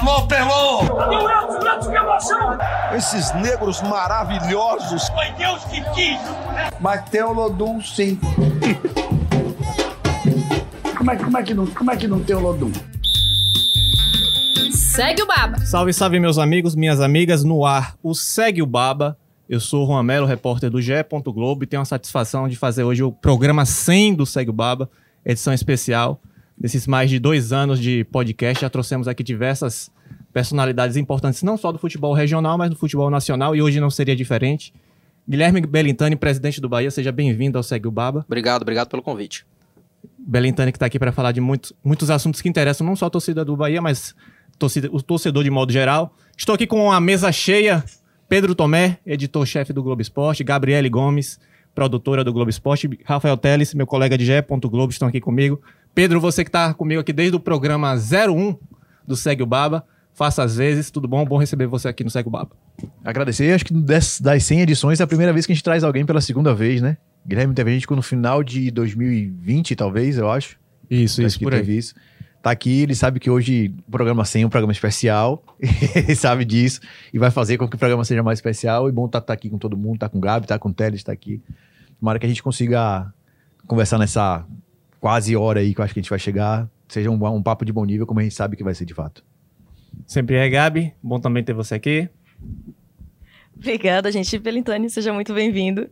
Alô, Pelô! Meu Edson, Edson, que emoção! Esses negros maravilhosos. Foi Deus que quis! Mas tem o Lodum, sim. como, é, como, é que não, como é que não tem o Lodum? Segue o Baba. Salve, salve, meus amigos, minhas amigas, no ar, o Segue o Baba. Eu sou o Juan Melo, repórter do GE. Globo, e tenho a satisfação de fazer hoje o programa 100 do Segue o Baba, edição especial. Nesses mais de dois anos de podcast, já trouxemos aqui diversas personalidades importantes, não só do futebol regional, mas do futebol nacional, e hoje não seria diferente. Guilherme Belintani, presidente do Bahia, seja bem-vindo ao Segue o Baba. Obrigado, obrigado pelo convite. Belintani que está aqui para falar de muitos, muitos assuntos que interessam não só a torcida do Bahia, mas torcida, o torcedor de modo geral. Estou aqui com a mesa cheia. Pedro Tomé, editor-chefe do Globo Esporte, Gabriele Gomes, produtora do Globo Esporte, Rafael Teles, meu colega de GE. Globo, estão aqui comigo. Pedro, você que está comigo aqui desde o programa 01 do Segue o Baba. Faça às vezes, tudo bom? Bom receber você aqui no Segue o Baba. Agradecer, acho que das, das 100 edições é a primeira vez que a gente traz alguém pela segunda vez, né? Guilherme teve a gente no final de 2020, talvez, eu acho. Isso, isso, por aí. Isso. Tá aqui, ele sabe que hoje o programa 100 é um programa especial, ele sabe disso, e vai fazer com que o programa seja mais especial, e bom estar tá, tá aqui com todo mundo, tá com o Gabi, tá com o Teles, tá aqui. Tomara que a gente consiga conversar nessa quase hora aí que eu acho que a gente vai chegar, seja um, um papo de bom nível, como a gente sabe que vai ser de fato. Sempre é, Gabi. Bom também ter você aqui. Obrigada, gente. Pelintani, seja muito bem-vindo.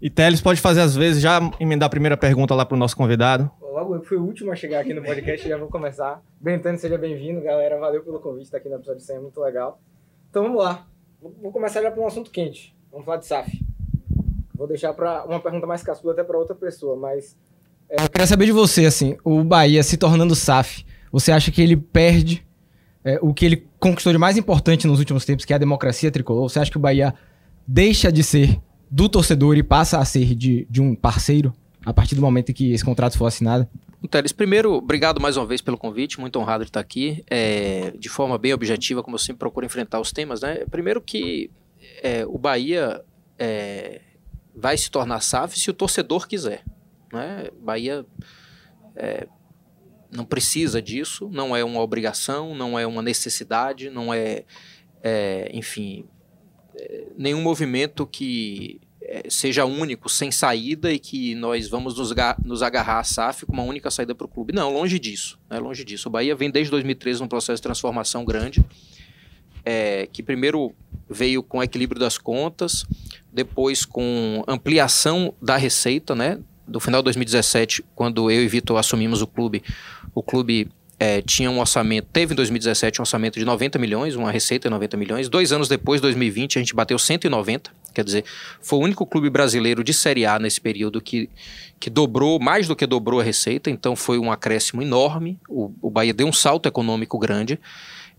E Teles, pode fazer às vezes, já emendar a primeira pergunta lá para o nosso convidado. Logo, eu fui o último a chegar aqui no podcast, já vou começar. Bentani, seja bem-vindo, galera. Valeu pelo convite, estar aqui no episódio 100, é muito legal. Então vamos lá. Vou começar já para um assunto quente. Vamos falar de SAF. Vou deixar para uma pergunta mais cascuda até para outra pessoa, mas eu queria saber de você, assim, o Bahia se tornando SAF, você acha que ele perde é, o que ele conquistou de mais importante nos últimos tempos, que é a democracia tricolor? Você acha que o Bahia deixa de ser do torcedor e passa a ser de, de um parceiro a partir do momento em que esse contrato for assinado? Teles, primeiro, obrigado mais uma vez pelo convite, muito honrado de estar aqui, é, de forma bem objetiva, como eu sempre procuro enfrentar os temas, né? Primeiro que é, o Bahia é, vai se tornar SAF se o torcedor quiser. Né? Bahia é, não precisa disso, não é uma obrigação, não é uma necessidade, não é, é enfim, é, nenhum movimento que é, seja único, sem saída e que nós vamos nos, nos agarrar à SAF com uma única saída para o clube. Não, longe disso, né? longe disso. O Bahia vem desde 2013 num processo de transformação grande, é, que primeiro veio com equilíbrio das contas, depois com ampliação da receita, né? Do final de 2017, quando eu e Vitor assumimos o clube, o clube é, tinha um orçamento, teve em 2017 um orçamento de 90 milhões, uma receita de 90 milhões. Dois anos depois, 2020, a gente bateu 190. Quer dizer, foi o único clube brasileiro de Série A nesse período que, que dobrou, mais do que dobrou a receita. Então foi um acréscimo enorme. O, o Bahia deu um salto econômico grande.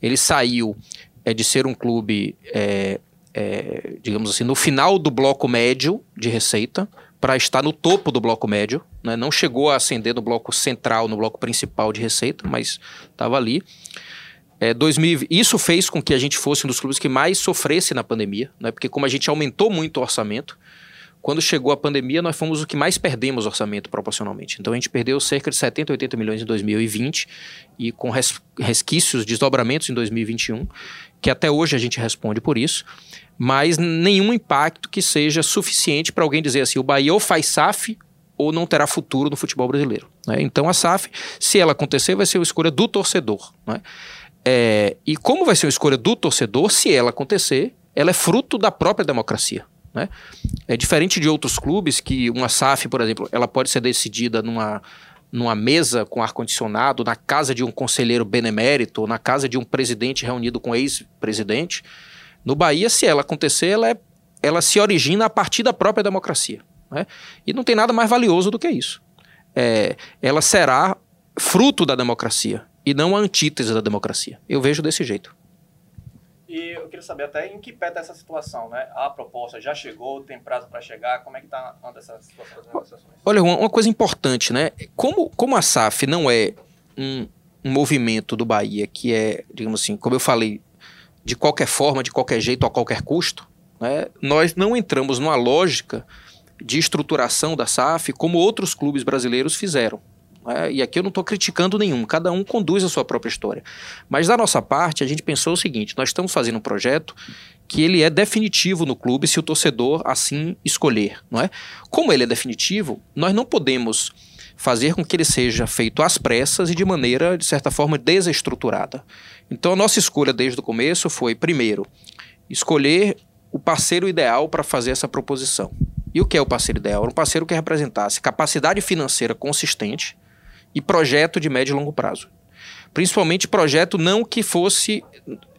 Ele saiu é, de ser um clube, é, é, digamos assim, no final do bloco médio de receita para estar no topo do bloco médio. Né? Não chegou a ascender no bloco central, no bloco principal de receita, mas estava ali. É, 2000, isso fez com que a gente fosse um dos clubes que mais sofresse na pandemia, né? porque como a gente aumentou muito o orçamento, quando chegou a pandemia, nós fomos o que mais perdemos orçamento proporcionalmente. Então a gente perdeu cerca de 70, 80 milhões em 2020 e com res, resquícios, desdobramentos em 2021, que até hoje a gente responde por isso mas nenhum impacto que seja suficiente para alguém dizer assim: o Bahia ou faz SAF ou não terá futuro no futebol brasileiro. Né? Então a SAF, se ela acontecer, vai ser uma escolha do torcedor. Né? É, e como vai ser uma escolha do torcedor, se ela acontecer, ela é fruto da própria democracia. Né? É diferente de outros clubes que uma SAF, por exemplo, ela pode ser decidida numa, numa mesa com ar-condicionado, na casa de um conselheiro benemérito, ou na casa de um presidente reunido com ex-presidente. No Bahia, se ela acontecer, ela, é, ela se origina a partir da própria democracia. Né? E não tem nada mais valioso do que isso. É, ela será fruto da democracia e não a antítese da democracia. Eu vejo desse jeito. E eu queria saber até em que pé está essa situação, né? A proposta já chegou, tem prazo para chegar, como é que está anda essa situação das negociações? Olha, uma, uma, coisa importante, né? Como, como a SAF não é um, um movimento do Bahia que é, digamos assim, como eu falei, de qualquer forma, de qualquer jeito, a qualquer custo, né, nós não entramos numa lógica de estruturação da SAF como outros clubes brasileiros fizeram. né? e aqui eu não estou criticando nenhum, cada um conduz a sua própria história. Mas da nossa parte, a gente pensou o seguinte: nós estamos fazendo um projeto que ele é definitivo no clube se o torcedor assim escolher, não é? Como ele é definitivo, nós não podemos fazer com que ele seja feito às pressas e de maneira, de certa forma, desestruturada. Então a nossa escolha desde o começo foi, primeiro, escolher o parceiro ideal para fazer essa proposição. E o que é o parceiro ideal? Era um parceiro que representasse capacidade financeira consistente e projeto de médio e longo prazo. Principalmente projeto não que fosse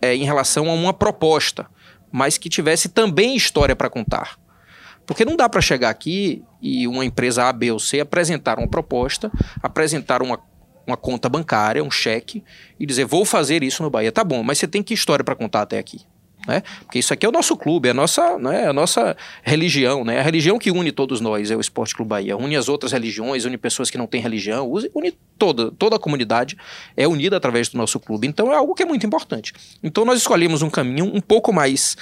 é, em relação a uma proposta, mas que tivesse também história para contar. Porque não dá para chegar aqui e uma empresa A, B ou C apresentar uma proposta, apresentar uma, uma conta bancária, um cheque, e dizer, vou fazer isso no Bahia. Tá bom, mas você tem que história para contar até aqui? Né? Porque isso aqui é o nosso clube, é a nossa, né, a nossa religião, né? A religião que une todos nós é o Esporte Clube Bahia. Une as outras religiões, une pessoas que não têm religião, une toda, toda a comunidade é unida através do nosso clube. Então é algo que é muito importante. Então nós escolhemos um caminho um pouco mais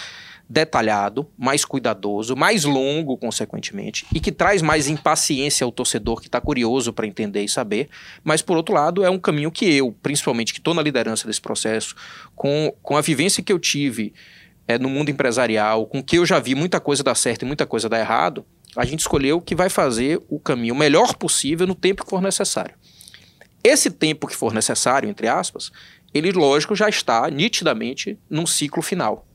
detalhado, mais cuidadoso, mais longo, consequentemente, e que traz mais impaciência ao torcedor que está curioso para entender e saber. Mas, por outro lado, é um caminho que eu, principalmente, que estou na liderança desse processo, com, com a vivência que eu tive é, no mundo empresarial, com que eu já vi muita coisa dar certo e muita coisa dar errado, a gente escolheu que vai fazer o caminho melhor possível no tempo que for necessário. Esse tempo que for necessário, entre aspas, ele, lógico, já está nitidamente num ciclo final.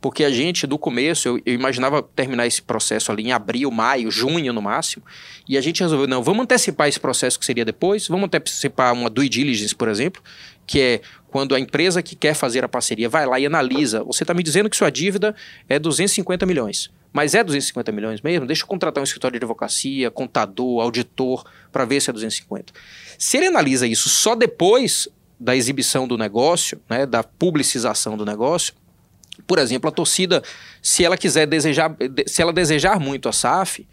Porque a gente, do começo, eu, eu, imaginava terminar esse processo ali em abril, maio, junho no máximo, e a gente resolveu, não, vamos antecipar esse processo que seria depois, vamos antecipar uma due diligence, por exemplo, que é quando a empresa que quer fazer a parceria vai lá e analisa, você está me dizendo que sua dívida é 250 milhões, mas é 250 milhões mesmo? Deixa eu contratar um escritório de advocacia, contador, auditor, para ver se é 250. Se ele analisa isso só depois da exibição do negócio, né, da publicização do negócio, por exemplo, a torcida, se ela quiser desejar, se ela desejar muito a SAF,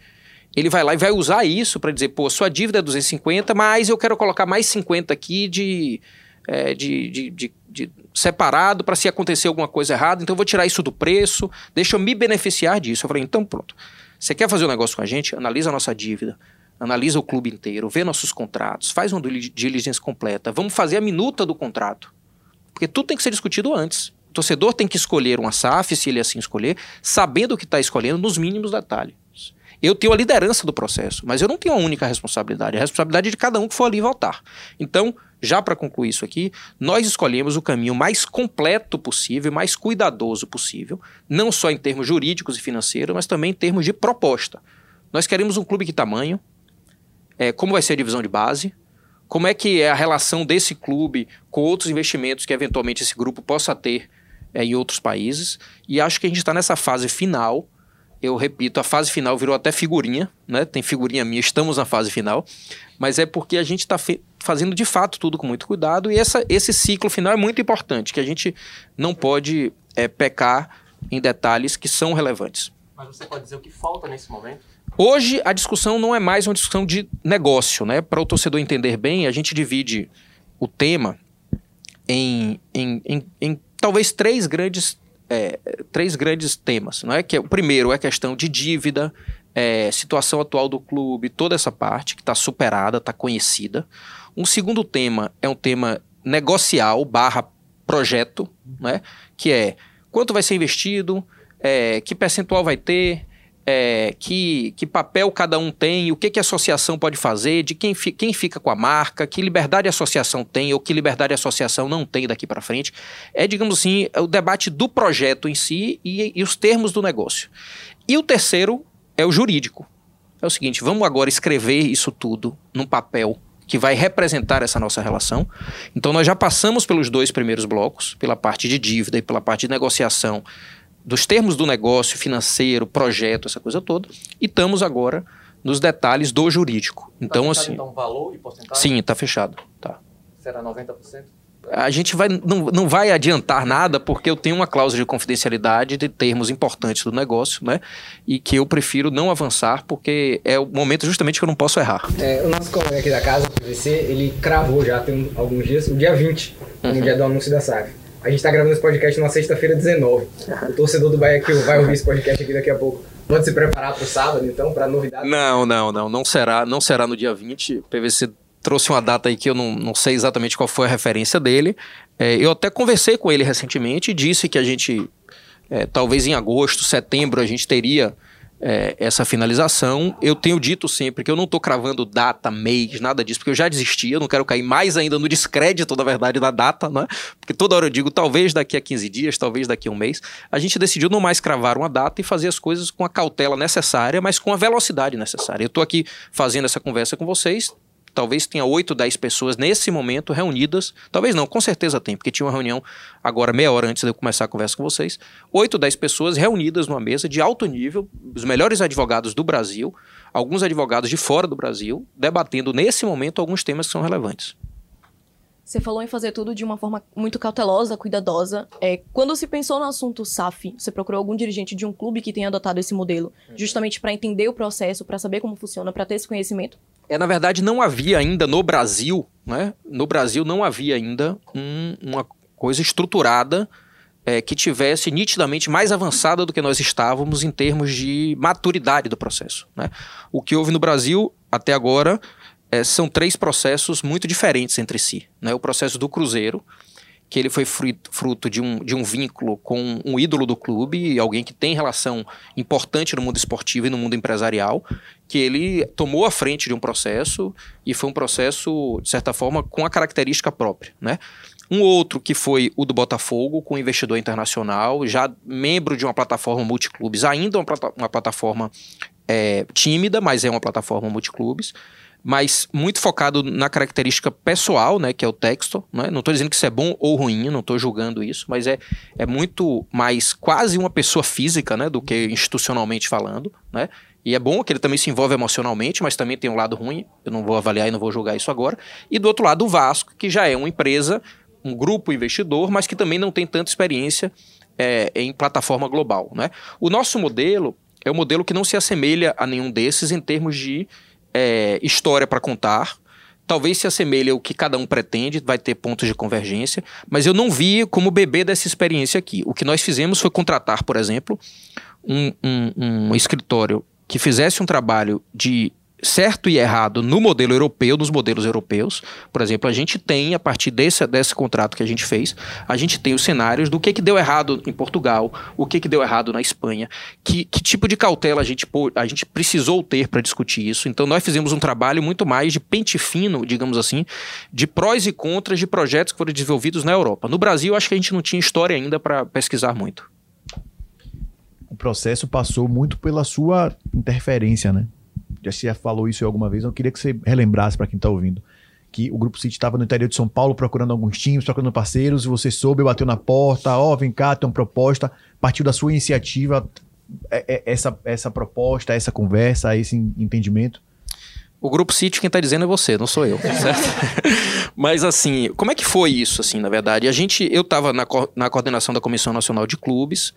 ele vai lá e vai usar isso para dizer, pô, sua dívida é 250, mas eu quero colocar mais 50 aqui de, é, de, de, de, de separado para se acontecer alguma coisa errada, então eu vou tirar isso do preço, deixa eu me beneficiar disso. Eu falei, então pronto. Você quer fazer um negócio com a gente? Analisa a nossa dívida, analisa o clube inteiro, vê nossos contratos, faz uma diligência completa, vamos fazer a minuta do contrato. Porque tudo tem que ser discutido antes torcedor tem que escolher uma SAF, se ele assim escolher, sabendo o que está escolhendo nos mínimos detalhes. Eu tenho a liderança do processo, mas eu não tenho a única responsabilidade. A responsabilidade é de cada um que for ali votar. Então, já para concluir isso aqui, nós escolhemos o caminho mais completo possível, mais cuidadoso possível, não só em termos jurídicos e financeiros, mas também em termos de proposta. Nós queremos um clube que tamanho, é, como vai ser a divisão de base, como é que é a relação desse clube com outros investimentos que eventualmente esse grupo possa ter é, em outros países. E acho que a gente está nessa fase final. Eu repito, a fase final virou até figurinha, né? Tem figurinha minha, estamos na fase final. Mas é porque a gente está fazendo de fato tudo com muito cuidado. E essa, esse ciclo final é muito importante, que a gente não pode é, pecar em detalhes que são relevantes. Mas você pode dizer o que falta nesse momento? Hoje a discussão não é mais uma discussão de negócio, né? Para o torcedor entender bem, a gente divide o tema em, em, em, em talvez três grandes, é, três grandes temas. Não é? que, o primeiro é a questão de dívida, é, situação atual do clube, toda essa parte que está superada, está conhecida. Um segundo tema é um tema negocial barra projeto, né? que é quanto vai ser investido, é, que percentual vai ter, é, que, que papel cada um tem, o que, que a associação pode fazer, de quem, fi, quem fica com a marca, que liberdade a associação tem ou que liberdade a associação não tem daqui para frente. É, digamos assim, é o debate do projeto em si e, e os termos do negócio. E o terceiro é o jurídico. É o seguinte, vamos agora escrever isso tudo num papel que vai representar essa nossa relação. Então nós já passamos pelos dois primeiros blocos, pela parte de dívida e pela parte de negociação dos termos do negócio financeiro, projeto, essa coisa toda, e estamos agora nos detalhes do jurídico. Tá então, tá assim. Então, valor e porcentagem? Sim, está fechado. Tá. Será 90%? A gente vai, não, não vai adiantar nada porque eu tenho uma cláusula de confidencialidade de termos importantes do negócio, né? E que eu prefiro não avançar porque é o momento justamente que eu não posso errar. É, o nosso colega aqui da casa, o PVC, ele cravou já tem alguns dias, o dia 20, uhum. no dia do anúncio da SAF. A gente tá gravando esse podcast na sexta-feira 19. O torcedor do Bahia que vai ouvir esse podcast aqui daqui a pouco. Pode se preparar para o sábado, então, para novidade? Não, não, não. Não será, não será no dia 20. PVC trouxe uma data aí que eu não, não sei exatamente qual foi a referência dele. É, eu até conversei com ele recentemente e disse que a gente, é, talvez em agosto, setembro, a gente teria é, essa finalização. Eu tenho dito sempre que eu não estou cravando data, mês, nada disso, porque eu já desisti, eu não quero cair mais ainda no descrédito, da verdade, da data, né? Porque toda hora eu digo, talvez daqui a 15 dias, talvez daqui a um mês. A gente decidiu não mais cravar uma data e fazer as coisas com a cautela necessária, mas com a velocidade necessária. Eu estou aqui fazendo essa conversa com vocês, talvez tenha 8, 10 pessoas nesse momento reunidas. Talvez não, com certeza tem, porque tinha uma reunião agora, meia hora antes de eu começar a conversa com vocês. 8, 10 pessoas reunidas numa mesa de alto nível, os melhores advogados do Brasil, alguns advogados de fora do Brasil, debatendo nesse momento alguns temas que são relevantes. Você falou em fazer tudo de uma forma muito cautelosa, cuidadosa. É, quando se pensou no assunto SAF, você procurou algum dirigente de um clube que tenha adotado esse modelo, justamente para entender o processo, para saber como funciona, para ter esse conhecimento? É, na verdade, não havia ainda no Brasil, né? No Brasil não havia ainda um- uma coisa estruturada é, que tivesse nitidamente mais avançada do que nós estávamos em termos de maturidade do processo. Né? O que houve no Brasil até agora é, são três processos muito diferentes entre si. Né? O processo do Cruzeiro, que ele foi fruto, de, um, de um vínculo com um ídolo do clube, alguém que tem relação importante no mundo esportivo e no mundo empresarial, que ele tomou a frente de um processo e foi um processo, de certa forma, com a característica própria. Né? Um outro que foi o do Botafogo, com investidor internacional, já membro de uma plataforma multiclubes, ainda uma, plata- uma plataforma é, tímida, mas é uma plataforma multiclubes, mas muito focado na característica pessoal, né, que é o texto. Né? Não estou dizendo que isso é bom ou ruim, não estou julgando isso, mas é, é muito mais quase uma pessoa física né, do que institucionalmente falando. Né? E é bom que ele também se envolve emocionalmente, mas também tem um lado ruim. Eu não vou avaliar e não vou julgar isso agora. E do outro lado, o Vasco, que já é uma empresa, um grupo investidor, mas que também não tem tanta experiência é, em plataforma global. Né? O nosso modelo é um modelo que não se assemelha a nenhum desses em termos de é, história para contar. Talvez se assemelhe ao que cada um pretende, vai ter pontos de convergência, mas eu não vi como beber dessa experiência aqui. O que nós fizemos foi contratar, por exemplo, um, um- um escritório que fizesse um trabalho de certo e errado no modelo europeu, nos modelos europeus. Por exemplo, a gente tem, a partir desse, desse contrato que a gente fez, a gente tem os cenários do que, que deu errado em Portugal, o que, que deu errado na Espanha, que, que tipo de cautela a gente, a gente precisou ter para discutir isso. Então, nós fizemos um trabalho muito mais de pente fino, digamos assim, de prós e contras de projetos que foram desenvolvidos na Europa. No Brasil, acho que a gente não tinha história ainda para pesquisar muito. O processo passou muito pela sua interferência, né? Já já falou isso alguma vez, eu queria que você relembrasse para quem está ouvindo. Que o Grupo City estava no interior de São Paulo procurando alguns times, procurando parceiros, e você soube, bateu na porta, ó, vem cá, tem uma proposta, partiu da sua iniciativa, é- é- essa, essa proposta, essa conversa, esse entendimento. O Grupo City, quem tá dizendo é você, não sou eu, certo? Mas assim, como é que foi isso, assim, na verdade? A gente, eu tava na, co- na coordenação da Comissão Nacional de Clubes,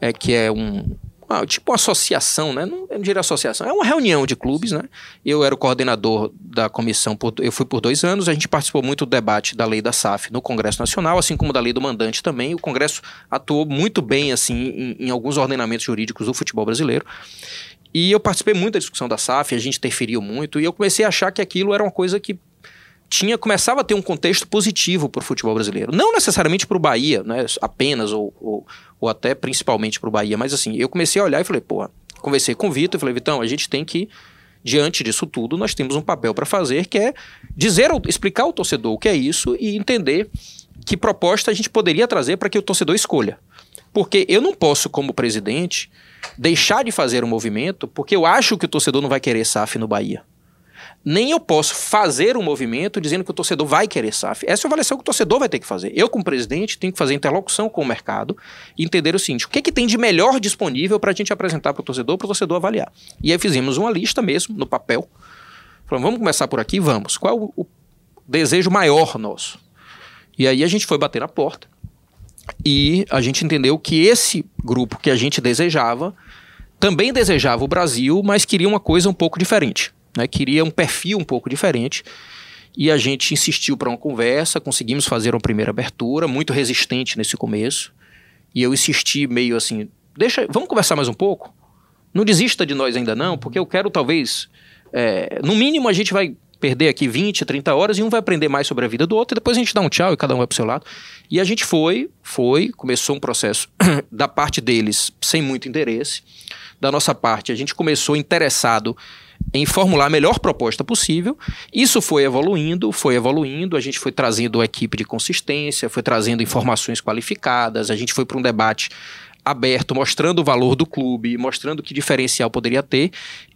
é, que é um, ah, tipo uma associação, né? Não, não diria associação, é uma reunião de clubes, né? Eu era o coordenador da comissão, por, eu fui por dois anos, a gente participou muito do debate da lei da SAF no Congresso Nacional, assim como da lei do mandante também. O Congresso atuou muito bem, assim, em, em alguns ordenamentos jurídicos do futebol brasileiro. E eu participei muito da discussão da SAF, a gente interferiu muito, e eu comecei a achar que aquilo era uma coisa que tinha começava a ter um contexto positivo para o futebol brasileiro. Não necessariamente para o Bahia, né, apenas, ou, ou, ou até principalmente para o Bahia, mas assim, eu comecei a olhar e falei, pô, conversei com o Vitor e falei, Vitão, a gente tem que, diante disso tudo, nós temos um papel para fazer, que é dizer, explicar ao torcedor o que é isso e entender que proposta a gente poderia trazer para que o torcedor escolha. Porque eu não posso, como presidente, deixar de fazer um movimento porque eu acho que o torcedor não vai querer SAF no Bahia. Nem eu posso fazer um movimento dizendo que o torcedor vai querer SAF. Essa é a avaliação que o torcedor vai ter que fazer. Eu, como presidente, tenho que fazer interlocução com o mercado e entender o seguinte: o que, que tem de melhor disponível para a gente apresentar para o torcedor, para o torcedor avaliar. E aí fizemos uma lista mesmo, no papel. Falamos, vamos começar por aqui? Vamos. Qual é o desejo maior nosso? E aí a gente foi bater na porta e a gente entendeu que esse grupo que a gente desejava também desejava o Brasil, mas queria uma coisa um pouco diferente. Né? Queria um perfil um pouco diferente. E a gente insistiu para uma conversa, conseguimos fazer uma primeira abertura, muito resistente nesse começo. E eu insisti meio assim, deixa, vamos conversar mais um pouco? Não desista de nós ainda não, porque eu quero talvez, é, no mínimo a gente vai perder aqui 20, 30 horas e um vai aprender mais sobre a vida do outro e depois a gente dá um tchau e cada um vai pro seu lado. E a gente foi, foi, começou um processo da parte deles sem muito interesse. Da nossa parte, a gente começou interessado em formular a melhor proposta possível. Isso foi evoluindo, foi evoluindo, a gente foi trazendo a equipe de consistência, foi trazendo informações qualificadas, a gente foi para um debate aberto, mostrando o valor do clube, mostrando que diferencial poderia ter,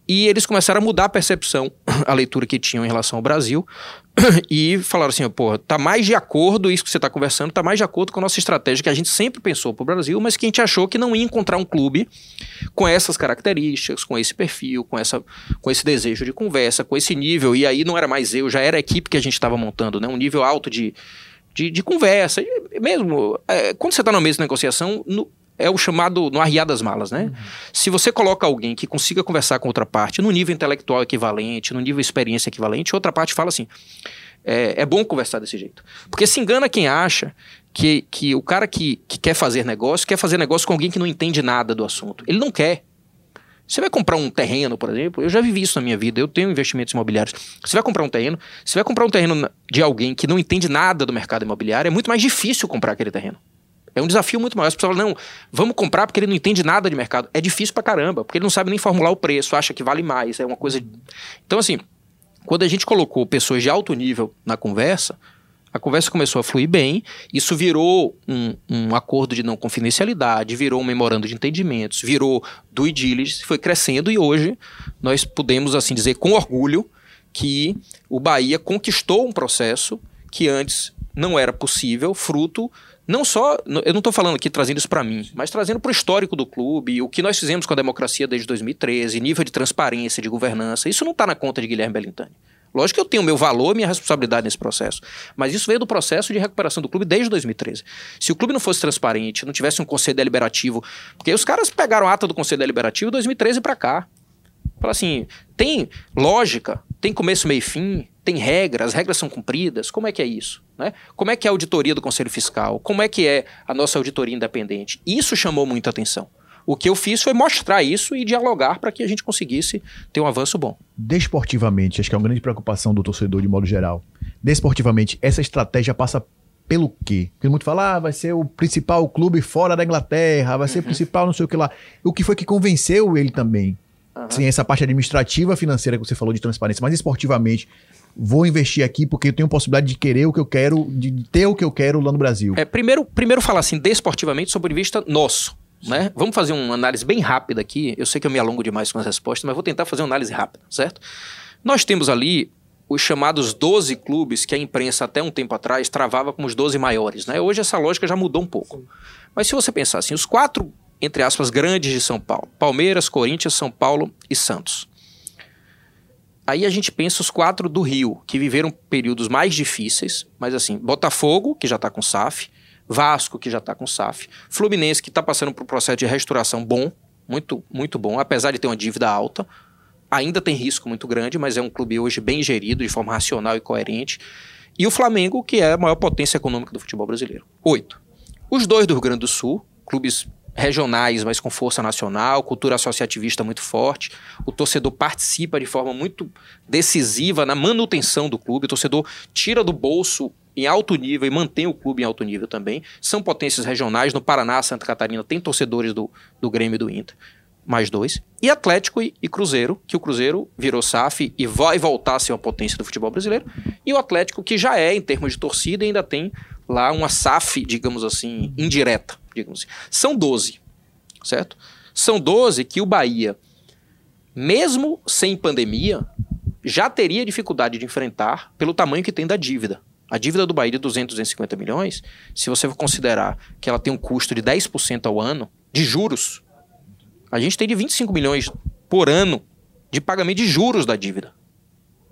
e eles começaram a mudar a percepção, a leitura que tinham em relação ao Brasil, e falaram assim, pô, tá mais de acordo, isso que você está conversando, tá mais de acordo com a nossa estratégia que a gente sempre pensou para o Brasil, mas que a gente achou que não ia encontrar um clube com essas características, com esse perfil, com, essa, com esse desejo de conversa, com esse nível, e aí não era mais eu, já era a equipe que a gente estava montando, né? Um nível alto de, de, de conversa. E mesmo, é, quando você está na mesa de negociação, no, é o chamado no arriar das malas, né? Uhum. Se você coloca alguém que consiga conversar com outra parte no nível intelectual equivalente, no nível experiência equivalente, outra parte fala assim: é, é bom conversar desse jeito. Porque se engana quem acha que, que o cara que, que quer fazer negócio quer fazer negócio com alguém que não entende nada do assunto. Ele não quer. Você vai comprar um terreno, por exemplo, eu já vivi isso na minha vida, eu tenho investimentos imobiliários. Você vai comprar um terreno, você vai comprar um terreno de alguém que não entende nada do mercado imobiliário, é muito mais difícil comprar aquele terreno. É um desafio muito maior. As pessoas falam, não, vamos comprar porque ele não entende nada de mercado. É difícil pra caramba, porque ele não sabe nem formular o preço, acha que vale mais. É uma coisa. Então, assim, quando a gente colocou pessoas de alto nível na conversa, a conversa começou a fluir bem, isso virou um, um, acordo de não confidencialidade, virou um memorando de entendimentos, virou do diligence, foi crescendo e hoje nós podemos, assim dizer, com orgulho, que o Bahia conquistou um processo que antes não era possível, fruto não só, eu não estou falando aqui trazendo isso para mim, mas trazendo para o histórico do clube, o que nós fizemos com a democracia desde 2013, nível de transparência, de governança, isso não está na conta de Guilherme Bellintani. Lógico que eu tenho meu valor, minha responsabilidade nesse processo, mas isso veio do processo de recuperação do clube desde 2013. Se o clube não fosse transparente, não tivesse um conselho deliberativo, porque os caras pegaram a ata do conselho deliberativo 2013 para cá. Fala assim, tem lógica, tem começo, meio e fim, tem regras, as regras são cumpridas, como é que é isso? Né? Como é que é a auditoria do Conselho Fiscal? Como é que é a nossa auditoria independente? Isso chamou muita atenção. O que eu fiz foi mostrar isso e dialogar para que a gente conseguisse ter um avanço bom. Desportivamente, acho que é uma grande preocupação do torcedor de modo geral. Desportivamente, essa estratégia passa pelo quê? Porque muito fala, ah, vai ser o principal clube fora da Inglaterra, vai ser o Uhum. principal não sei o que lá. O que foi que convenceu ele também? Sim, essa parte administrativa, financeira que você falou de transparência, mas esportivamente, vou investir aqui porque eu tenho possibilidade de querer o que eu quero, de ter o que eu quero lá no Brasil. É, primeiro, primeiro falar assim, desportivamente, sob o ponto de vista nosso. Né? Vamos fazer uma análise bem rápida aqui. Eu sei que eu me alongo demais com as respostas, mas vou tentar fazer uma análise rápida, certo? Nós temos ali os chamados 12 clubes que a imprensa até um tempo atrás travava como os 12 maiores. Né? Hoje essa lógica já mudou um pouco. Mas se você pensar assim, os quatro, entre aspas, grandes de São Paulo: Palmeiras, Corinthians, São Paulo e Santos. Aí a gente pensa os quatro do Rio, que viveram períodos mais difíceis, mas assim, Botafogo, que já está com SAF, Vasco, que já está com SAF, Fluminense, que está passando por um processo de restauração bom, muito, muito bom, apesar de ter uma dívida alta. Ainda tem risco muito grande, mas é um clube hoje bem gerido, de forma racional e coerente. E o Flamengo, que é a maior potência econômica do futebol brasileiro. Oito. Os dois do Rio Grande do Sul, clubes regionais, mas com força nacional, cultura associativista muito forte. O torcedor participa de forma muito decisiva na manutenção do clube. O torcedor tira do bolso em alto nível e mantém o clube em alto nível também. São potências regionais. No Paraná, Santa Catarina, tem torcedores do, do Grêmio e do Inter. Mais dois. E Atlético e, e Cruzeiro, que o Cruzeiro virou SAF e vai voltar a ser uma potência do futebol brasileiro. E o Atlético, que já é, em termos de torcida, ainda tem lá uma SAF, digamos assim, indireta. Digamos assim. São 12, certo? São 12 que o Bahia, mesmo sem pandemia, já teria dificuldade de enfrentar pelo tamanho que tem da dívida. A dívida do Bahia de 200, 250 milhões, se você for considerar que ela tem um custo de 10% ao ano de juros, a gente tem de 25 milhões por ano de pagamento de juros da dívida.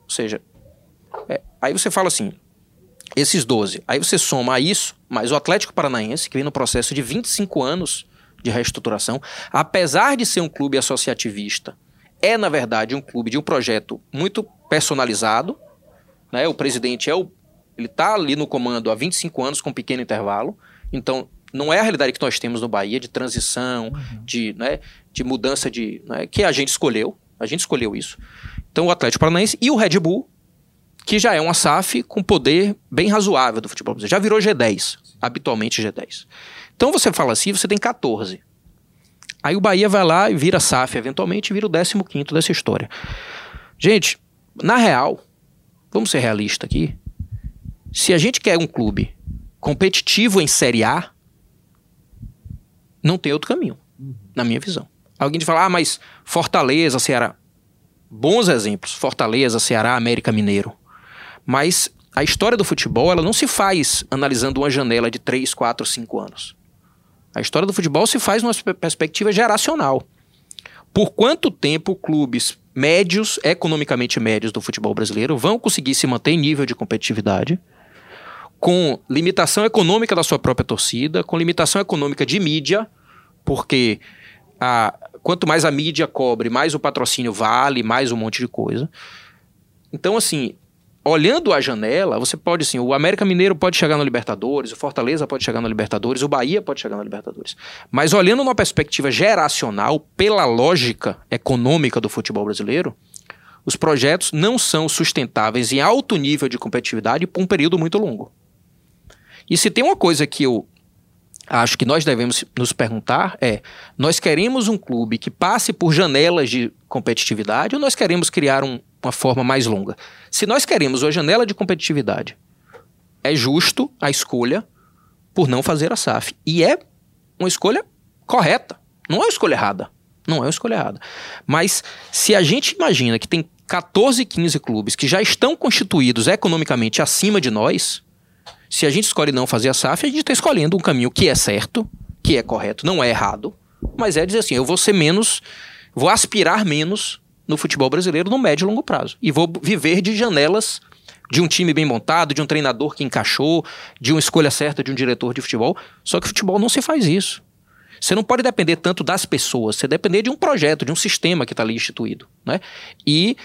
Ou seja, é, aí você fala assim, esses 12, aí você soma a isso, mais o Atlético Paranaense, que vem no processo de 25 anos de reestruturação, apesar de ser um clube associativista, é na verdade um clube de um projeto muito personalizado, né? O presidente é o ele está ali no comando há 25 anos com um pequeno intervalo, então não é a realidade que nós temos no Bahia de transição, de, né, de mudança de. Né, que a gente escolheu. A gente escolheu isso. Então o Atlético Paranaense e o Red Bull, que já é uma SAF com poder bem razoável do futebol brasileiro. Já virou G10, habitualmente G10. Então você fala assim, você tem 14. Aí o Bahia vai lá e vira SAF, eventualmente vira o 15 dessa história. Gente, na real, vamos ser realistas aqui. Se a gente quer um clube competitivo em Série A, não tem outro caminho, na minha visão. Alguém de falar, ah, mas Fortaleza, Ceará. Bons exemplos. Fortaleza, Ceará, América Mineiro. Mas a história do futebol, ela não se faz analisando uma janela de 3, 4, 5 anos. A história do futebol se faz numa perspectiva geracional. Por quanto tempo clubes médios, economicamente médios do futebol brasileiro, vão conseguir se manter em nível de competitividade, com limitação econômica da sua própria torcida, com limitação econômica de mídia, porque a, quanto mais a mídia cobre, mais o patrocínio vale, mais um monte de coisa. Então, assim, olhando a janela, você pode, assim, o América Mineiro pode chegar no Libertadores, o Fortaleza pode chegar no Libertadores, o Bahia pode chegar no Libertadores. Mas olhando numa perspectiva geracional, pela lógica econômica do futebol brasileiro, os projetos não são sustentáveis em alto nível de competitividade por um período muito longo. E se tem uma coisa que eu acho que nós devemos nos perguntar é: nós queremos um clube que passe por janelas de competitividade ou nós queremos criar um, uma forma mais longa? Se nós queremos uma janela de competitividade, é justo a escolha por não fazer a SAF. E é uma escolha correta. Não é uma escolha errada. Não é uma escolha errada. Mas se a gente imagina que tem 14, 15 clubes que já estão constituídos economicamente acima de nós, se a gente escolhe não fazer a SAF, a gente está escolhendo um caminho que é certo, que é correto, não é errado, mas é dizer assim, eu vou ser menos, vou aspirar menos no futebol brasileiro no médio e longo prazo. E vou viver de janelas de um time bem montado, de um treinador que encaixou, de uma escolha certa de um diretor de futebol. Só que futebol não se faz isso. Você não pode depender tanto das pessoas, você depender de um projeto, de um sistema que está ali instituído. Né? E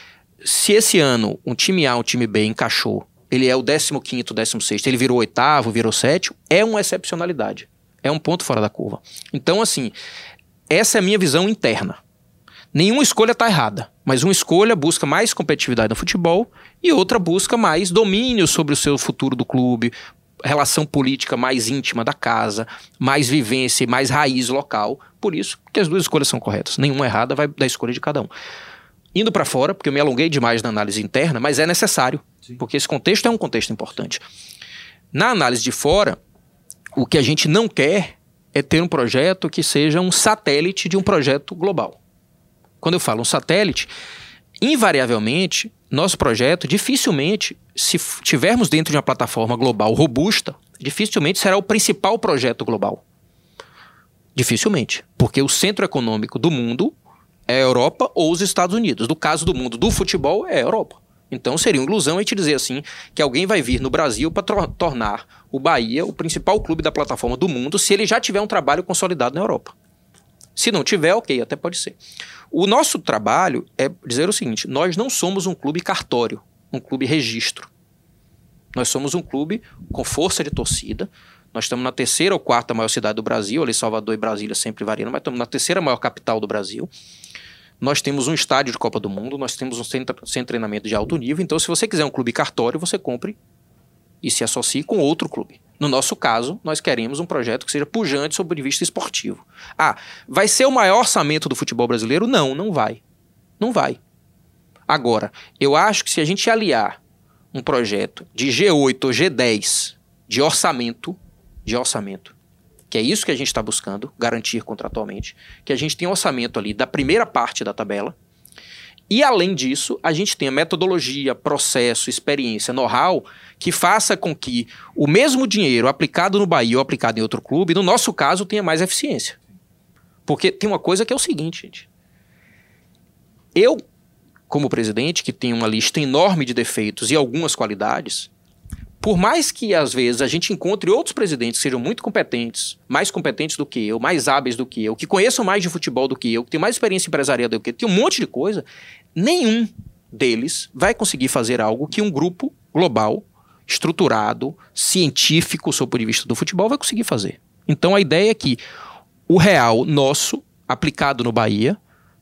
se esse ano um time A, um time B encaixou ele é o 15 16 ele virou oitavo, virou sétimo, é uma excepcionalidade. É um ponto fora da curva. Então, assim, essa é a minha visão interna. Nenhuma escolha está errada, mas uma escolha busca mais competitividade no futebol e outra busca mais domínio sobre o seu futuro do clube, relação política mais íntima da casa, mais vivência e mais raiz local. Por isso que as duas escolhas são corretas. Nenhuma errada vai da escolha de cada um. Indo para fora, porque eu me alonguei demais na análise interna, mas é necessário porque esse contexto é um contexto importante. Na análise de fora, o que a gente não quer é ter um projeto que seja um satélite de um projeto global. Quando eu falo um satélite, invariavelmente, nosso projeto dificilmente, se tivermos dentro de uma plataforma global robusta, dificilmente será o principal projeto global. Dificilmente. Porque o centro econômico do mundo é a Europa ou os Estados Unidos. No caso do mundo do futebol, é a Europa. Então seria uma ilusão a gente dizer assim que alguém vai vir no Brasil para tornar o Bahia o principal clube da plataforma do mundo se ele já tiver um trabalho consolidado na Europa. Se não tiver, ok, até pode ser. O nosso trabalho é dizer o seguinte: nós não somos um clube cartório, um clube registro. Nós somos um clube com força de torcida. Nós estamos na terceira ou quarta maior cidade do Brasil, ali Salvador e Brasília sempre variando, mas estamos na terceira maior capital do Brasil. Nós temos um estádio de Copa do Mundo, nós temos um centro de treinamento de alto nível. Então, se você quiser um clube cartório, você compre e se associe com outro clube. No nosso caso, nós queremos um projeto que seja pujante sob o ponto de vista esportivo. Ah, vai ser o maior orçamento do futebol brasileiro? Não, não vai. Não vai. Agora, eu acho que se a gente aliar um projeto de G8 ou G10 de orçamento, de orçamento, que é isso que a gente está buscando, garantir contratualmente, que a gente tem um orçamento ali da primeira parte da tabela, e além disso, a gente tem a metodologia, processo, experiência, know-how que faça com que o mesmo dinheiro aplicado no Bahia ou aplicado em outro clube, no nosso caso, tenha mais eficiência. Porque tem uma coisa que é o seguinte, gente. Eu, como presidente, que tenho uma lista enorme de defeitos e algumas qualidades, por mais que às vezes a gente encontre outros presidentes que sejam muito competentes, mais competentes do que eu, mais hábeis do que eu, que conheçam mais de futebol do que eu, que tenham mais experiência empresarial do que eu, que tem um monte de coisa, nenhum deles vai conseguir fazer algo que um grupo global, estruturado, científico, sob o ponto de vista do futebol, vai conseguir fazer. Então a ideia é que o real nosso, aplicado no Bahia,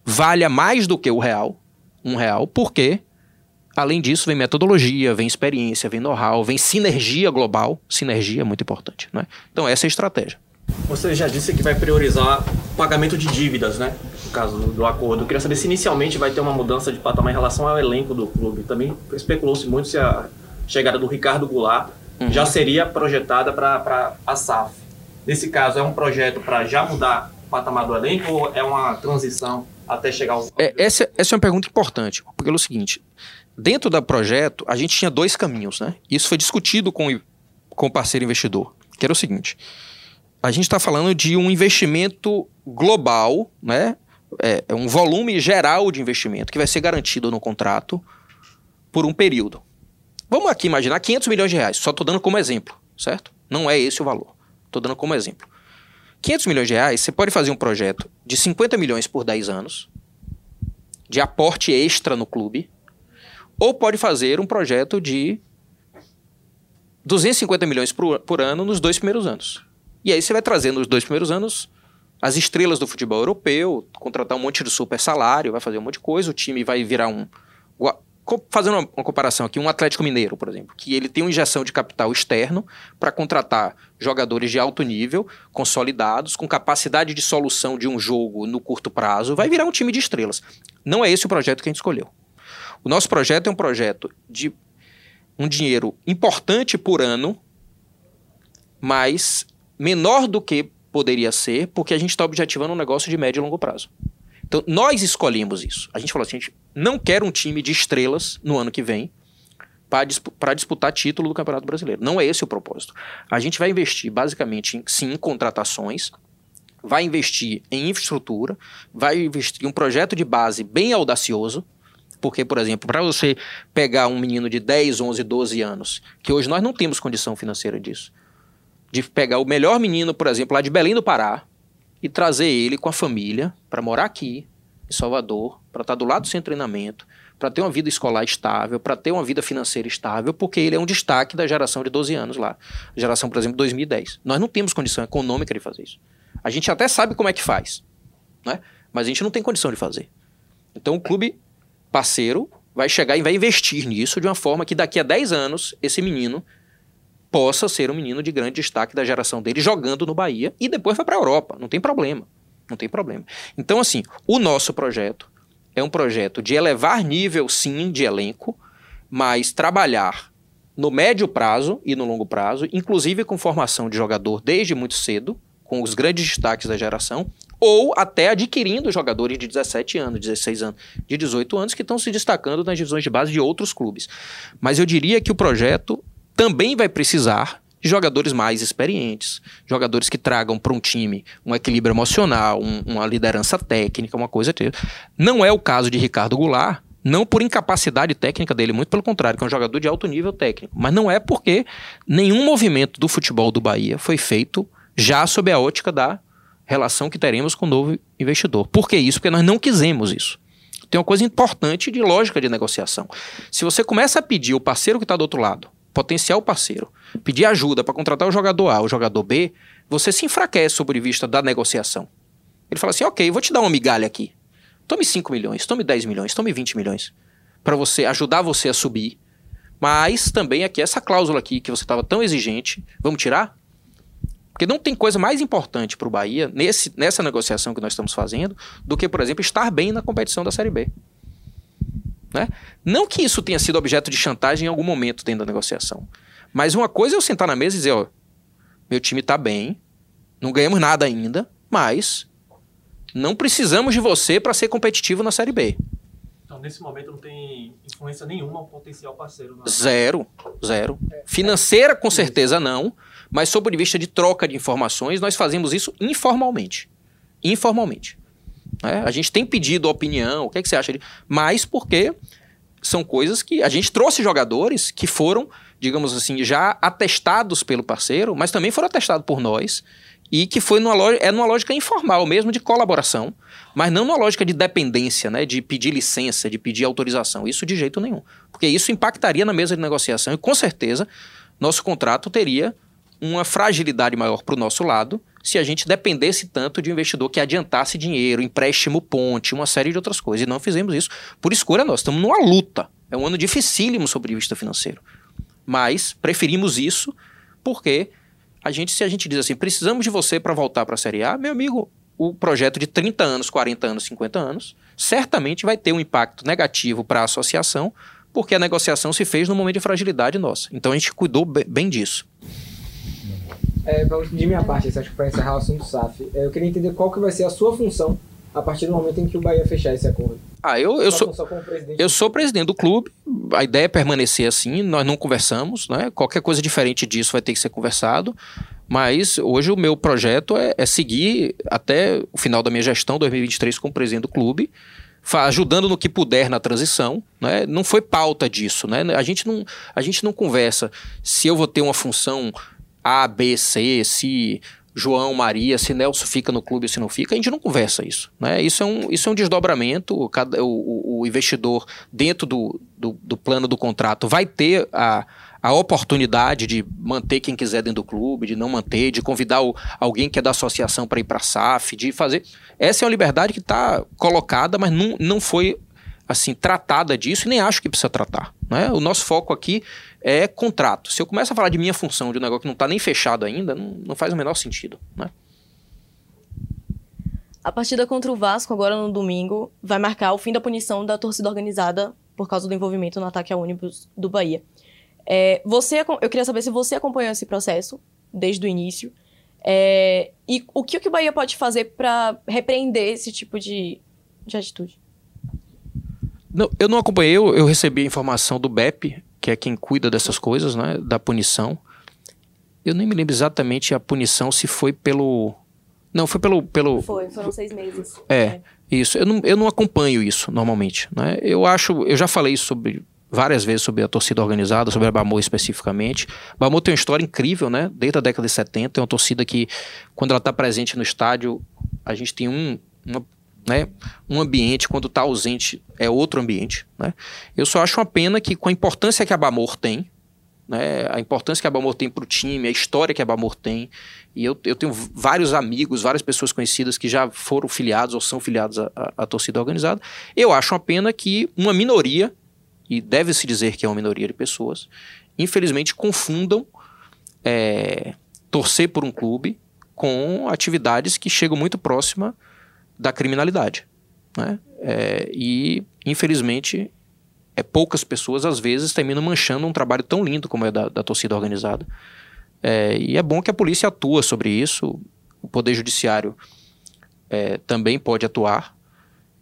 valha mais do que o real, um real, porque Além disso, vem metodologia, vem experiência, vem know-how, vem sinergia global. Sinergia é muito importante, né? Então essa é a estratégia. Você já disse que vai priorizar pagamento de dívidas, né? Caso do, do acordo. Eu queria saber se inicialmente vai ter uma mudança de patamar em relação ao elenco do clube. Também especulou-se muito se a chegada do Ricardo Goulart Uhum. já seria projetada para a SAF. Nesse caso, é um projeto para já mudar o patamar do elenco ou é uma transição até chegar ao. É, essa, essa é uma pergunta importante, porque é o seguinte: dentro do projeto, a gente tinha dois caminhos, né? Isso foi discutido com, com o parceiro investidor, que era o seguinte: a gente está falando de um investimento global, né? É, é um volume geral de investimento que vai ser garantido no contrato por um período. Vamos aqui imaginar 500 milhões de reais, só estou dando como exemplo, certo? Não é esse o valor, estou dando como exemplo. 500 milhões de reais, você pode fazer um projeto de 50 milhões por 10 anos, de aporte extra no clube, ou pode fazer um projeto de 250 milhões por, por ano nos dois primeiros anos. E aí você vai trazer nos dois primeiros anos as estrelas do futebol europeu, contratar um monte de super salário, vai fazer um monte de coisa, o time vai virar um. Fazendo uma, uma comparação aqui, um Atlético Mineiro, por exemplo, que ele tem uma injeção de capital externo para contratar jogadores de alto nível, consolidados, com capacidade de solução de um jogo no curto prazo, vai virar um time de estrelas. Não é esse o projeto que a gente escolheu. O nosso projeto é um projeto de um dinheiro importante por ano, mas menor do que poderia ser, porque a gente está objetivando um negócio de médio e longo prazo. Então, nós escolhemos isso. A gente falou assim: a gente não quer um time de estrelas no ano que vem para disputar título do Campeonato Brasileiro. Não é esse o propósito. A gente vai investir basicamente, em, sim, em contratações, vai investir em infraestrutura, vai investir em um projeto de base bem audacioso, porque, por exemplo, para você pegar um menino de 10, 11, 12 anos, que hoje nós não temos condição financeira disso, de pegar o melhor menino, por exemplo, lá de Belém do Pará, e trazer ele com a família para morar aqui, em Salvador, para estar do lado do de treinamento, para ter uma vida escolar estável, para ter uma vida financeira estável, porque ele é um destaque da geração de 12 anos lá. Geração, por exemplo, 2010. Nós não temos condição econômica de fazer isso. A gente até sabe como é que faz, né? mas a gente não tem condição de fazer. Então o clube parceiro vai chegar e vai investir nisso de uma forma que daqui a 10 anos esse menino possa ser um menino de grande destaque da geração dele jogando no Bahia e depois vai para a Europa. Não tem problema. Não tem problema. Então, assim, o nosso projeto é um projeto de elevar nível, sim, de elenco, mas trabalhar no médio prazo e no longo prazo, inclusive com formação de jogador desde muito cedo, com os grandes destaques da geração, ou até adquirindo jogadores de 17 anos, 16 anos, de 18 anos que estão se destacando nas divisões de base de outros clubes. Mas eu diria que o projeto também vai precisar de jogadores mais experientes, jogadores que tragam para um time um equilíbrio emocional, um- uma liderança técnica, uma coisa. Não é o caso de Ricardo Goulart, não por incapacidade técnica dele, muito pelo contrário, que é um jogador de alto nível técnico, mas não é porque nenhum movimento do futebol do Bahia foi feito já sob a ótica da relação que teremos com o novo investidor. Por que isso? Porque nós não quisemos isso. Tem uma coisa importante de lógica de negociação. Se você começa a pedir o parceiro que está do outro lado, potencial parceiro, pedir ajuda para contratar o jogador A, o jogador B, você se enfraquece sob vista da negociação. Ele fala assim: ok, vou te dar uma migalha aqui. Tome 5 milhões, tome 10 milhões, tome 20 milhões. Para você ajudar você a subir. Mas também aqui, essa cláusula aqui que você estava tão exigente, vamos tirar? Porque não tem coisa mais importante para o Bahia, nesse, nessa negociação que nós estamos fazendo, do que, por exemplo, estar bem na competição da Série B. Né? Não que isso tenha sido objeto de chantagem em algum momento dentro da negociação. Mas uma coisa é eu sentar na mesa e dizer, ó, meu time tá bem, não ganhamos nada ainda, mas não precisamos de você para ser competitivo na Série B. Então, nesse momento, não tem influência nenhuma ao potencial parceiro. Na... Zero, zero. Financeira, com certeza, não. Mas, sob o vista de troca de informações, nós fazemos isso informalmente. Informalmente. Né? A gente tem pedido opinião, o que, é que você acha? Mas porque são coisas que a gente trouxe jogadores que foram, digamos assim, já atestados pelo parceiro, mas também foram atestados por nós e que foi numa loja, é numa lógica informal mesmo de colaboração, mas não numa lógica de dependência, né, de pedir licença, de pedir autorização, isso de jeito nenhum, porque isso impactaria na mesa de negociação e com certeza nosso contrato teria uma fragilidade maior para o nosso lado se a gente dependesse tanto de um investidor que adiantasse dinheiro, empréstimo ponte, uma série de outras coisas. E não fizemos isso por escolha nossa. Estamos numa luta. É um ano dificílimo sob o vista financeiro. Mas preferimos isso porque a gente, se a gente diz assim, precisamos de você para voltar para a Série A, meu amigo, o projeto de 30 anos, 40 anos, 50 anos, certamente vai ter um impacto negativo para a associação, porque a negociação se fez no momento de fragilidade nossa. Então a gente cuidou be- bem disso. É, de minha parte, assim, acho que para encerrar o assunto SAF, é, eu queria entender qual que vai ser a sua função a partir do momento em que o Bahia fechar esse acordo. Ah, eu, eu sou. Eu sou presidente do clube, a ideia é permanecer assim, nós não conversamos, né? Qualquer coisa diferente disso vai ter que ser conversado, mas hoje o meu projeto é, é seguir até o final da minha gestão, 2023, como presidente do clube, ajudando no que puder na transição, né? Não foi pauta disso, né? A gente não, a gente não conversa se eu vou ter uma função A, B, C, se João, Maria, se Nelson fica no clube se não fica, a gente não conversa isso. Né? Isso, é um, isso é um desdobramento. Cada, o, o- o investidor, dentro do, do, do plano do contrato, vai ter a, a oportunidade de manter quem quiser dentro do clube, de não manter, de convidar o- alguém que é da associação para ir para a SAF, de fazer. Essa é uma liberdade que está colocada, mas não, não foi assim tratada disso e nem acho que precisa tratar. Né? O nosso foco aqui é contrato. Se eu começo a falar de minha função, de um negócio que não está nem fechado ainda, não, não faz o menor sentido. Né? A partida contra o Vasco, agora no domingo, vai marcar o fim da punição da torcida organizada por causa do envolvimento no ataque a ônibus do Bahia. É, você, eu queria saber se você acompanhou esse processo desde o início. é, e o que, o que o Bahia pode fazer para repreender esse tipo de, de atitude? Não, eu não acompanhei, eu, eu recebi a informação do BEP, que é quem cuida dessas coisas, né, da punição. Eu nem me lembro exatamente a punição, se foi pelo... Não, foi pelo... pelo Foi, foram seis meses. É, isso. Eu não, eu não acompanho isso normalmente. Né? Eu acho, eu já falei sobre várias vezes sobre a torcida organizada, sobre a Bamor especificamente. Bamor tem uma história incrível, né? Desde a década de 70, é uma torcida que, quando ela está presente no estádio, a gente tem um, uma, né, um ambiente, quando está ausente, é outro ambiente. Né? Eu só acho uma pena que, com a importância que a Bamor tem, né, a importância que a Bamor tem para o time, a história que a Bamor tem. E eu, eu tenho vários amigos, várias pessoas conhecidas que já foram filiados ou são filiados à, torcida organizada. Eu acho uma pena que uma minoria, e deve-se dizer que é uma minoria de pessoas, infelizmente confundam é, torcer por um clube com atividades que chegam muito próxima da criminalidade. Né? É, e, infelizmente, é, poucas pessoas, às vezes, terminam manchando um trabalho tão lindo como é da, da torcida organizada. É, e é bom que a polícia atua sobre isso, o Poder Judiciário é, também pode atuar,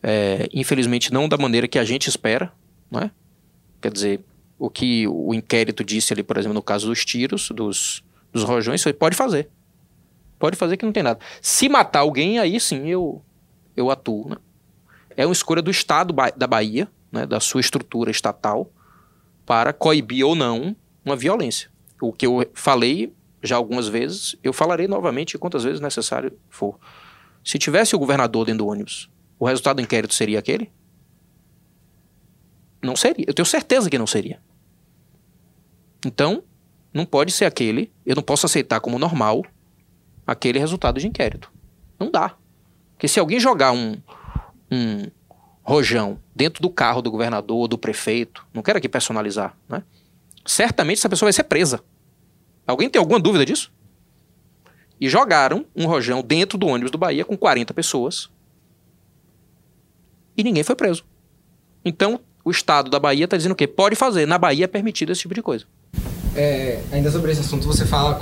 é, infelizmente não da maneira que a gente espera, não é? Quer dizer, o que o inquérito disse ali, por exemplo, no caso dos tiros, dos, dos rojões, pode fazer. Pode fazer que não tem nada. Se matar alguém, aí sim eu, eu atuo. Né? É uma escolha do Estado da Bahia, né, da sua estrutura estatal, para coibir ou não uma violência. O que eu falei já algumas vezes, eu falarei novamente quantas vezes necessário for. Se tivesse o governador dentro do ônibus, o resultado do inquérito seria aquele? Não seria. Eu tenho certeza que não seria. Então, não pode ser aquele. Eu não posso aceitar como normal aquele resultado de inquérito. Não dá. Porque se alguém jogar um, um rojão dentro do carro do governador do prefeito, não quero aqui personalizar, né? Certamente essa pessoa vai ser presa. Alguém tem alguma dúvida disso? E jogaram um rojão dentro do ônibus do Bahia com 40 pessoas. E ninguém foi preso. Então, o Estado da Bahia está dizendo o quê? Pode fazer. Na Bahia é permitido esse tipo de coisa. É, ainda sobre esse assunto, você fala.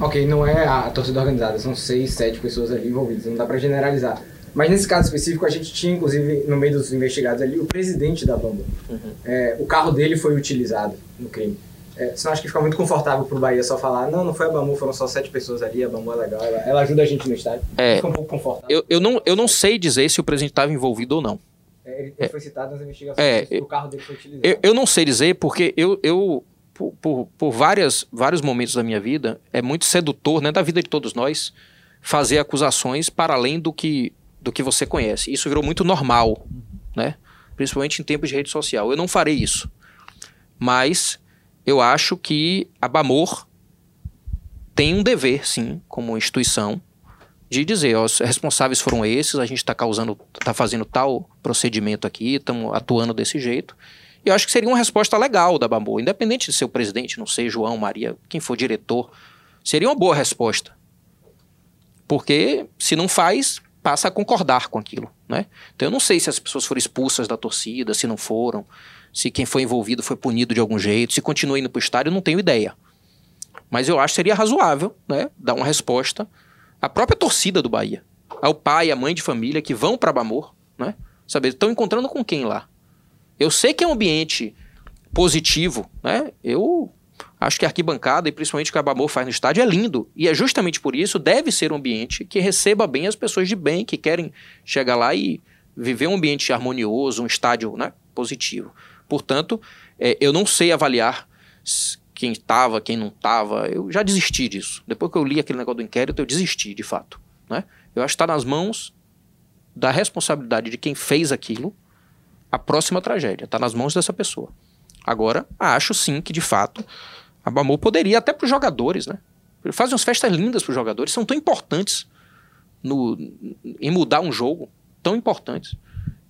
Ok, não é a torcida organizada, são seis, sete pessoas ali envolvidas, não dá pra generalizar. Mas nesse caso específico, a gente tinha, inclusive, no meio dos investigados ali, o presidente da banda. É, o carro dele foi utilizado no crime. É, você não acha que fica muito confortável pro Bahia só falar, não, não foi a Bamu, foram só sete pessoas ali, a Bamu é legal, ela, ela ajuda a gente no estádio. É. Fica um pouco confortável. Eu, eu, não, eu não sei dizer se o presidente estava envolvido ou não. É, ele, ele foi citado nas investigações, É, o carro dele foi utilizado. Eu, eu não sei dizer porque eu, eu por, por, por várias, vários momentos da minha vida, é muito sedutor, né, da vida de todos nós, fazer acusações para além do que, do que você conhece. Isso virou muito normal, né? principalmente em tempos de rede social. Eu não farei isso. Mas eu acho que a Bamor tem um dever, sim, como instituição, de dizer, ó, os responsáveis foram esses, a gente está causando, está fazendo tal procedimento aqui, estamos atuando desse jeito. E eu acho que seria uma resposta legal da Bambu, independente de ser o presidente, não sei, João, Maria, quem for diretor. Seria uma boa resposta. Porque se não faz, passa a concordar com aquilo, né? Então eu não sei se as pessoas foram expulsas da torcida, se não foram, se quem foi envolvido foi punido de algum jeito, se continua indo para o estádio, não tenho ideia. Mas eu acho que seria razoável, né, dar uma resposta à própria torcida do Bahia, ao pai, à mãe de família que vão para Bamor, né? Saber, estão encontrando com quem lá? Eu sei que é um ambiente positivo, né? Eu acho que a arquibancada e principalmente o que a Bamor faz no estádio é lindo. E é justamente por isso deve ser um ambiente que receba bem as pessoas de bem, que querem chegar lá e viver um ambiente harmonioso, um estádio né, positivo. Portanto, é, eu não sei avaliar quem estava, quem não estava. Eu já desisti disso. Depois que eu li aquele negócio do inquérito, eu desisti, de fato. Né? Eu acho que está nas mãos da responsabilidade de quem fez aquilo a próxima tragédia. Está nas mãos dessa pessoa. Agora, acho sim que, de fato, a Bamor poderia, até para os jogadores, né? Fazem umas festas lindas para os jogadores, são tão importantes no, em mudar um jogo, tão importantes.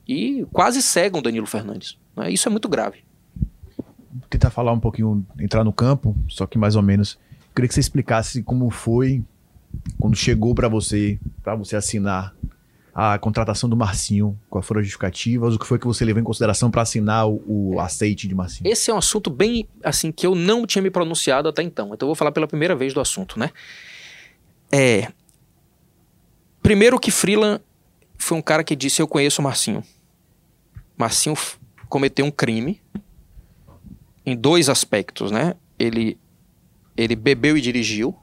E quase cegam Danilo Fernandes. Né? Isso é muito grave tentar falar um pouquinho, entrar no campo, só que mais ou menos. Queria que você explicasse como foi quando chegou para você, para você assinar a contratação do Marcinho, quais foram as justificativas, o que foi que você levou em consideração para assinar o, o, aceite de Marcinho? Esse é um assunto bem assim que eu não tinha me pronunciado até então. Então eu vou falar pela primeira vez do assunto, né? É primeiro que Freeland foi um cara que disse eu conheço o Marcinho. Marcinho cometeu um crime em dois aspectos, né? Ele, ele bebeu e dirigiu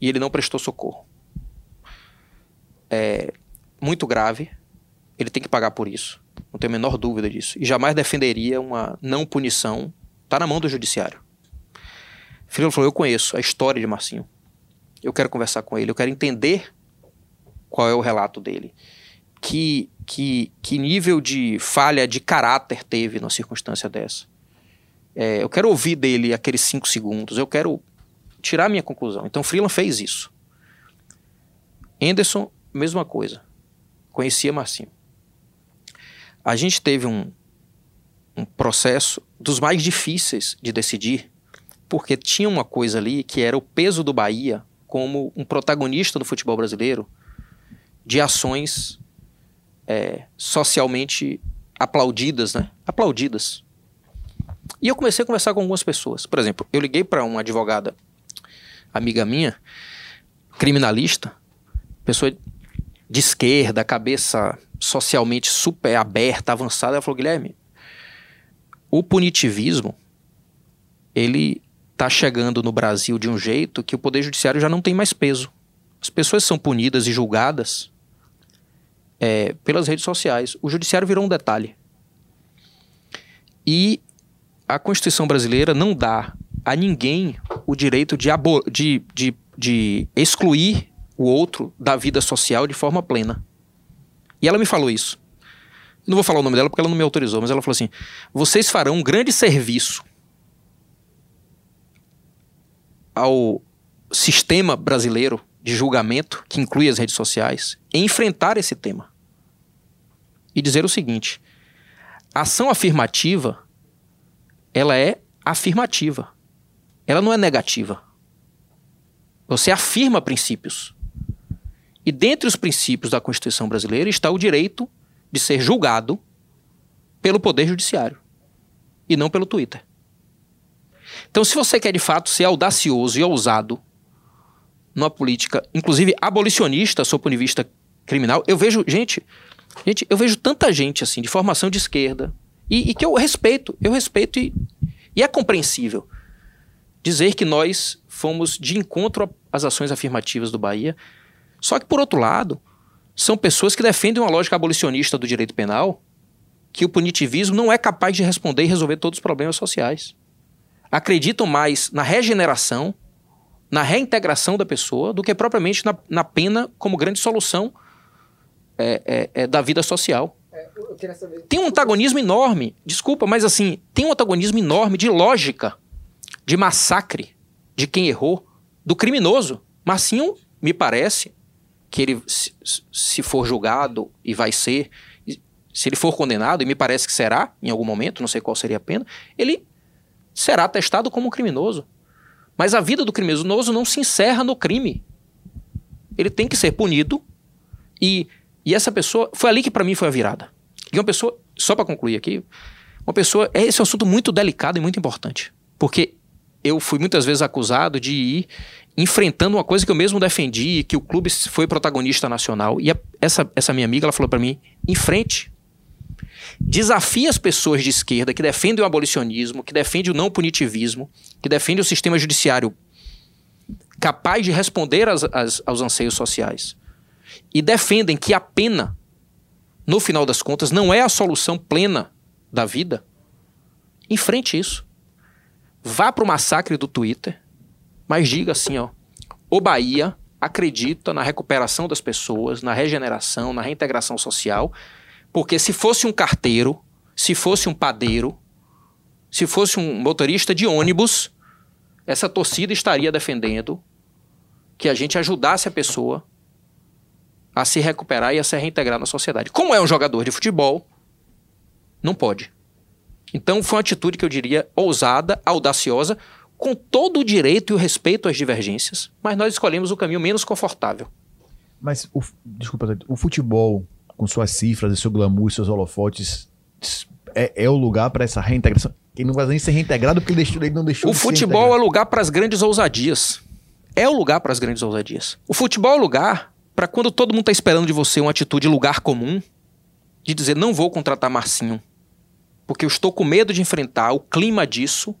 e ele não prestou socorro. É muito grave. Ele tem que pagar por isso. Não tenho a menor dúvida disso. E jamais defenderia uma não punição. Está na mão do judiciário. Filho falou: Eu conheço a história de Marcinho. Eu quero conversar com ele. Eu quero entender qual é o relato dele. Que, que, que nível de falha de caráter teve numa circunstância dessa é, eu quero ouvir dele aqueles cinco segundos, eu quero tirar minha conclusão. Então Freeland fez isso. Anderson, mesma coisa. Conhecia Marcinho. A gente teve um, um processo dos mais difíceis de decidir, porque tinha uma coisa ali que era o peso do Bahia como um protagonista do futebol brasileiro de ações é, socialmente aplaudidas, né? Aplaudidas. E eu comecei a conversar com algumas pessoas. Por exemplo, eu liguei para uma advogada, amiga minha, criminalista, pessoa de esquerda, cabeça socialmente super aberta, avançada. Ela falou: Guilherme, o punitivismo ele está chegando no Brasil de um jeito que o poder judiciário já não tem mais peso. As pessoas são punidas e julgadas é, pelas redes sociais. O judiciário virou um detalhe. E a Constituição brasileira não dá a ninguém o direito de, de, de, de excluir o outro da vida social de forma plena. E ela me falou isso. Não vou falar o nome dela porque ela não me autorizou, mas ela falou assim: vocês farão um grande serviço ao sistema brasileiro de julgamento, que inclui as redes sociais, em enfrentar esse tema. E dizer o seguinte: ação afirmativa ela é afirmativa. Ela não é negativa. Você afirma princípios. E dentre os princípios da Constituição brasileira está o direito de ser julgado pelo Poder Judiciário e não pelo Twitter. Então, se você quer de fato ser audacioso e ousado numa política, inclusive abolicionista, sob o ponto de vista criminal, eu vejo, gente, gente, eu vejo tanta gente assim, de formação de esquerda, e, e que eu respeito, eu respeito e, e é compreensível dizer que nós fomos de encontro às ações afirmativas do Bahia. Só que, por outro lado, são pessoas que defendem uma lógica abolicionista do direito penal, que o punitivismo não é capaz de responder e resolver todos os problemas sociais. Acreditam mais na regeneração, na reintegração da pessoa, do que propriamente na, na pena como grande solução é, é, é, da vida social. Tem um antagonismo enorme, desculpa, mas assim, tem um antagonismo enorme de lógica, de massacre de quem errou, do criminoso. Marcinho, me parece que ele, se, for julgado, e vai ser, se ele for condenado, e me parece que será, em algum momento, não sei qual seria a pena, ele será testado como um criminoso. Mas a vida do criminoso não se encerra no crime. Ele tem que ser punido e, e essa pessoa. Foi ali que para mim foi a virada. E uma pessoa, só para concluir aqui, uma pessoa. Esse é um assunto muito delicado e muito importante. Porque eu fui muitas vezes acusado de ir enfrentando uma coisa que eu mesmo defendi, que o clube foi protagonista nacional. E a, essa, essa minha amiga ela falou para mim: em frente. Desafie as pessoas de esquerda que defendem o abolicionismo, que defendem o não punitivismo, que defendem o sistema judiciário capaz de responder às, às, aos anseios sociais. E defendem que a pena, no final das contas, não é a solução plena da vida. Enfrente isso. Vá para o massacre do Twitter, mas diga assim, ó, o Bahia acredita na recuperação das pessoas, na regeneração, na reintegração social, porque se fosse um carteiro, se fosse um padeiro, se fosse um motorista de ônibus, essa torcida estaria defendendo que a gente ajudasse a pessoa a se recuperar e a se reintegrar na sociedade. Como é um jogador de futebol, não pode. Então foi uma atitude que eu diria ousada, audaciosa, com todo o direito e o respeito às divergências, mas nós escolhemos o caminho menos confortável. Mas, o, desculpa, o futebol, com suas cifras e seu glamour, seus holofotes, é, é o lugar para essa reintegração? Quem não vai nem ser reintegrado porque ele, deixou, ele não deixou O de futebol é lugar para as grandes ousadias. É o lugar para as grandes ousadias. O futebol é lugar para quando todo mundo está esperando de você uma atitude lugar comum, de dizer não vou contratar Marcinho, porque eu estou com medo de enfrentar o clima disso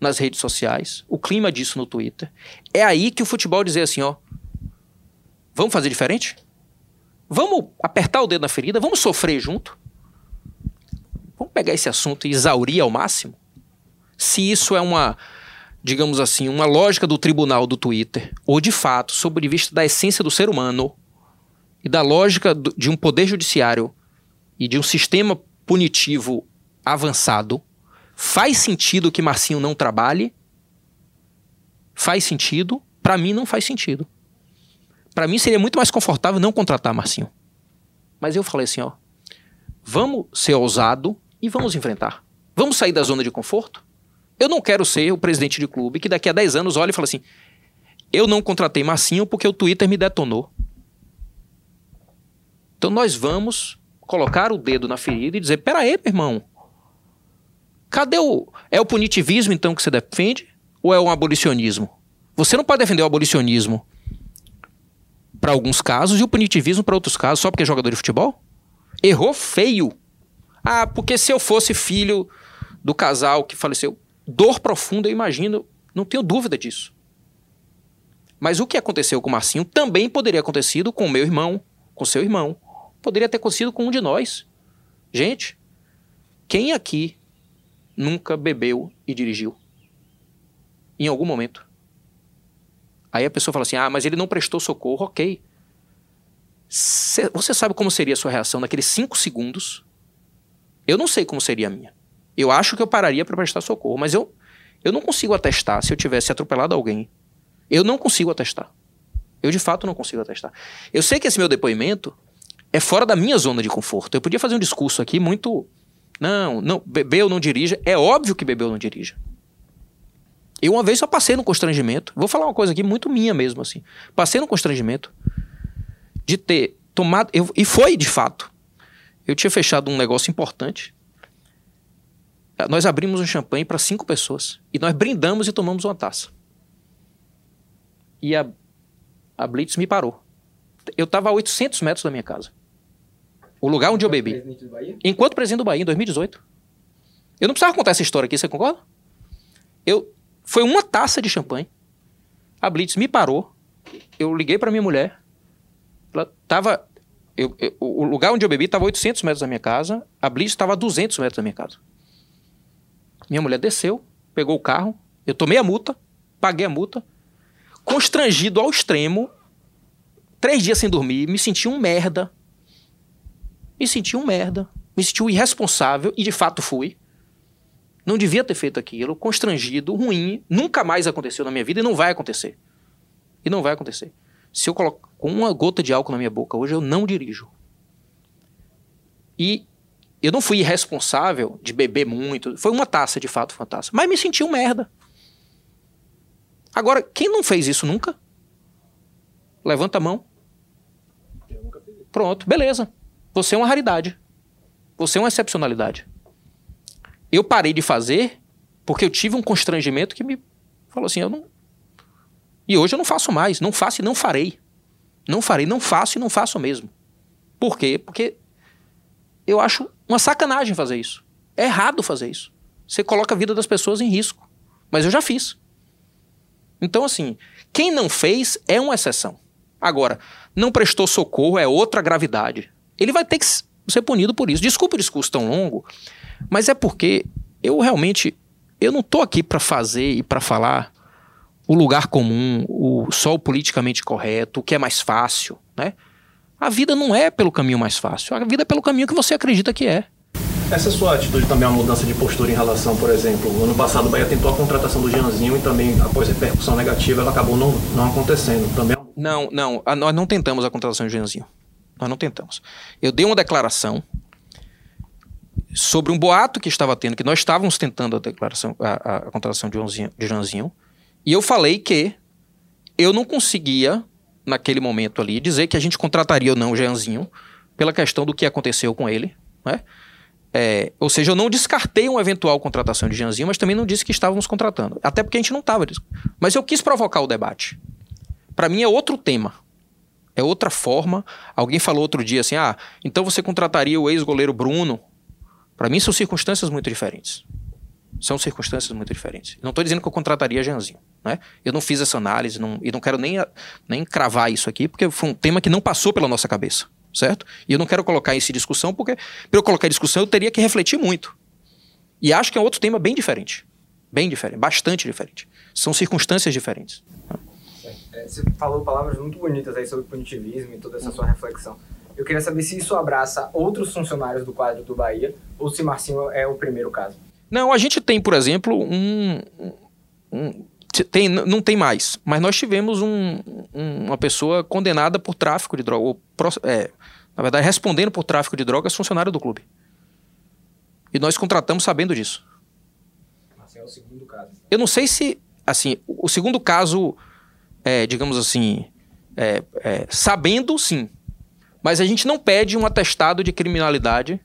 nas redes sociais, o clima disso no Twitter. É aí que o futebol dizer assim, ó, vamos fazer diferente? Vamos apertar o dedo na ferida, vamos sofrer junto? Vamos pegar esse assunto e exaurir ao máximo? Se isso é uma, digamos assim, uma lógica do tribunal do Twitter, ou de fato, sob vista da essência do ser humano e da lógica de um poder judiciário e de um sistema punitivo avançado, faz sentido que Marcinho não trabalhe? Faz sentido? Para mim não faz sentido. Para mim seria muito mais confortável não contratar Marcinho. Mas eu falei assim, ó, vamos ser ousado e vamos enfrentar. Vamos sair da zona de conforto? Eu não quero ser o presidente de clube que daqui a 10 anos olha e fala assim: eu não contratei Marcinho porque o Twitter me detonou. Então nós vamos colocar o dedo na ferida e dizer: peraí, meu irmão. Cadê o. É o punitivismo então que você defende? Ou é o abolicionismo? Você não pode defender o abolicionismo para alguns casos e o punitivismo para outros casos, só porque é jogador de futebol? Errou feio. Ah, porque se eu fosse filho do casal que faleceu, dor profunda, eu imagino, não tenho dúvida disso. Mas o que aconteceu com o Marcinho também poderia ter acontecido com o meu irmão, com seu irmão. Poderia ter acontecido com um de nós. Gente, quem aqui nunca bebeu e dirigiu? Em algum momento. Aí a pessoa fala assim: ah, mas ele não prestou socorro, ok. Cê- você sabe como seria a sua reação naqueles cinco segundos? Eu não sei como seria a minha. Eu acho que eu pararia para prestar socorro, mas eu, eu não consigo atestar se eu tivesse atropelado alguém. Eu não consigo atestar. Eu de fato não consigo atestar. Eu sei que esse meu depoimento é fora da minha zona de conforto. Eu podia fazer um discurso aqui muito. Não, não, bebeu, não dirija. É óbvio que bebeu, não dirija. Eu uma vez só passei no constrangimento. Vou falar uma coisa aqui muito minha mesmo, assim. Passei no constrangimento de ter tomado. Eu, e foi de fato. Eu tinha fechado um negócio importante. Nós abrimos um champanhe para cinco pessoas. E nós brindamos e tomamos uma taça. E a, a Blitz me parou. Eu estava a 800 metros da minha casa. O lugar onde eu bebi. Enquanto presidente do Bahia, em 2018. Eu não precisava contar essa história aqui, você concorda? Eu, foi uma taça de champanhe. A Blitz me parou. Eu liguei para minha mulher. Ela tava. eu- eu- o lugar onde eu bebi estava a 800 metros da minha casa. A Blitz estava a 200 metros da minha casa. Minha mulher desceu, pegou o carro. Eu tomei a multa, paguei a multa. Constrangido ao extremo. Três dias sem dormir, me senti um merda. Me senti um merda. Me senti um irresponsável, e de fato fui. Não devia ter feito aquilo, constrangido, ruim. Nunca mais aconteceu na minha vida e não vai acontecer. E não vai acontecer. Se eu coloco uma gota de álcool na minha boca hoje, eu não dirijo. E eu não fui irresponsável de beber muito. Foi uma taça, de fato, taça. Mas me senti um merda. Agora, quem não fez isso nunca? Levanta a mão. Pronto, beleza. Você é uma raridade. Você é uma excepcionalidade. Eu parei de fazer porque eu tive um constrangimento que me falou assim: eu não. E hoje eu não faço mais. Não faço e não farei. Não farei, não faço e não faço mesmo. Por quê? Porque eu acho uma sacanagem fazer isso. É errado fazer isso. Você coloca a vida das pessoas em risco. Mas eu já fiz. Então, assim, quem não fez é uma exceção. Agora, não prestou socorro é outra gravidade. Ele vai ter que ser punido por isso. Desculpa o discurso tão longo, mas é porque eu realmente eu não tô aqui para fazer e para falar o lugar comum, o só o politicamente correto, o que é mais fácil, né? A vida não é pelo caminho mais fácil, a vida é pelo caminho que você acredita que é. Essa sua atitude também é uma mudança de postura em relação, por exemplo, ano passado o Bahia tentou a contratação do Jeanzinho e também, após repercussão negativa, ela acabou não, não acontecendo. Também... é Não, não, a- nós não tentamos a contratação de Jeanzinho. Nós não tentamos. Eu dei uma declaração sobre um boato que estava tendo, que nós estávamos tentando a declaração, a, a- contratação de Jeanzinho, de Jeanzinho, e eu falei que eu não conseguia, naquele momento ali, dizer que a gente contrataria ou não o Jeanzinho, pela questão do que aconteceu com ele, né? É, ou seja, eu não descartei uma eventual contratação de Jeanzinho, mas também não disse que estávamos contratando. Até porque a gente não estava. Mas eu quis provocar o debate. Para mim é outro tema. É outra forma. Alguém falou outro dia assim: ah, então você contrataria o ex-goleiro Bruno? Para mim são circunstâncias muito diferentes. São circunstâncias muito diferentes. Não estou dizendo que eu contrataria Jeanzinho. Né? Eu não fiz essa análise não, e não quero nem, nem cravar isso aqui, porque foi um tema que não passou pela nossa cabeça. Certo? E eu não quero colocar isso em discussão, porque para eu colocar em discussão eu teria que refletir muito. E acho que é outro tema bem diferente. Bem diferente, bastante diferente. São circunstâncias diferentes. É, você falou palavras muito bonitas aí sobre punitivismo e toda essa sua reflexão. Eu queria saber se isso abraça outros funcionários do quadro do Bahia ou se Marcinho é o primeiro caso. Não, a gente tem, por exemplo, um. um- tem, não tem mais, mas nós tivemos um- um- uma pessoa condenada por tráfico de droga. ou pro- é, na verdade, respondendo por tráfico de drogas, funcionário do clube. E nós contratamos sabendo disso. Marcinho é o segundo caso. Eu não sei se, assim, o segundo caso, é, digamos assim, é, é, sabendo, sim. Mas a gente não pede um atestado de criminalidade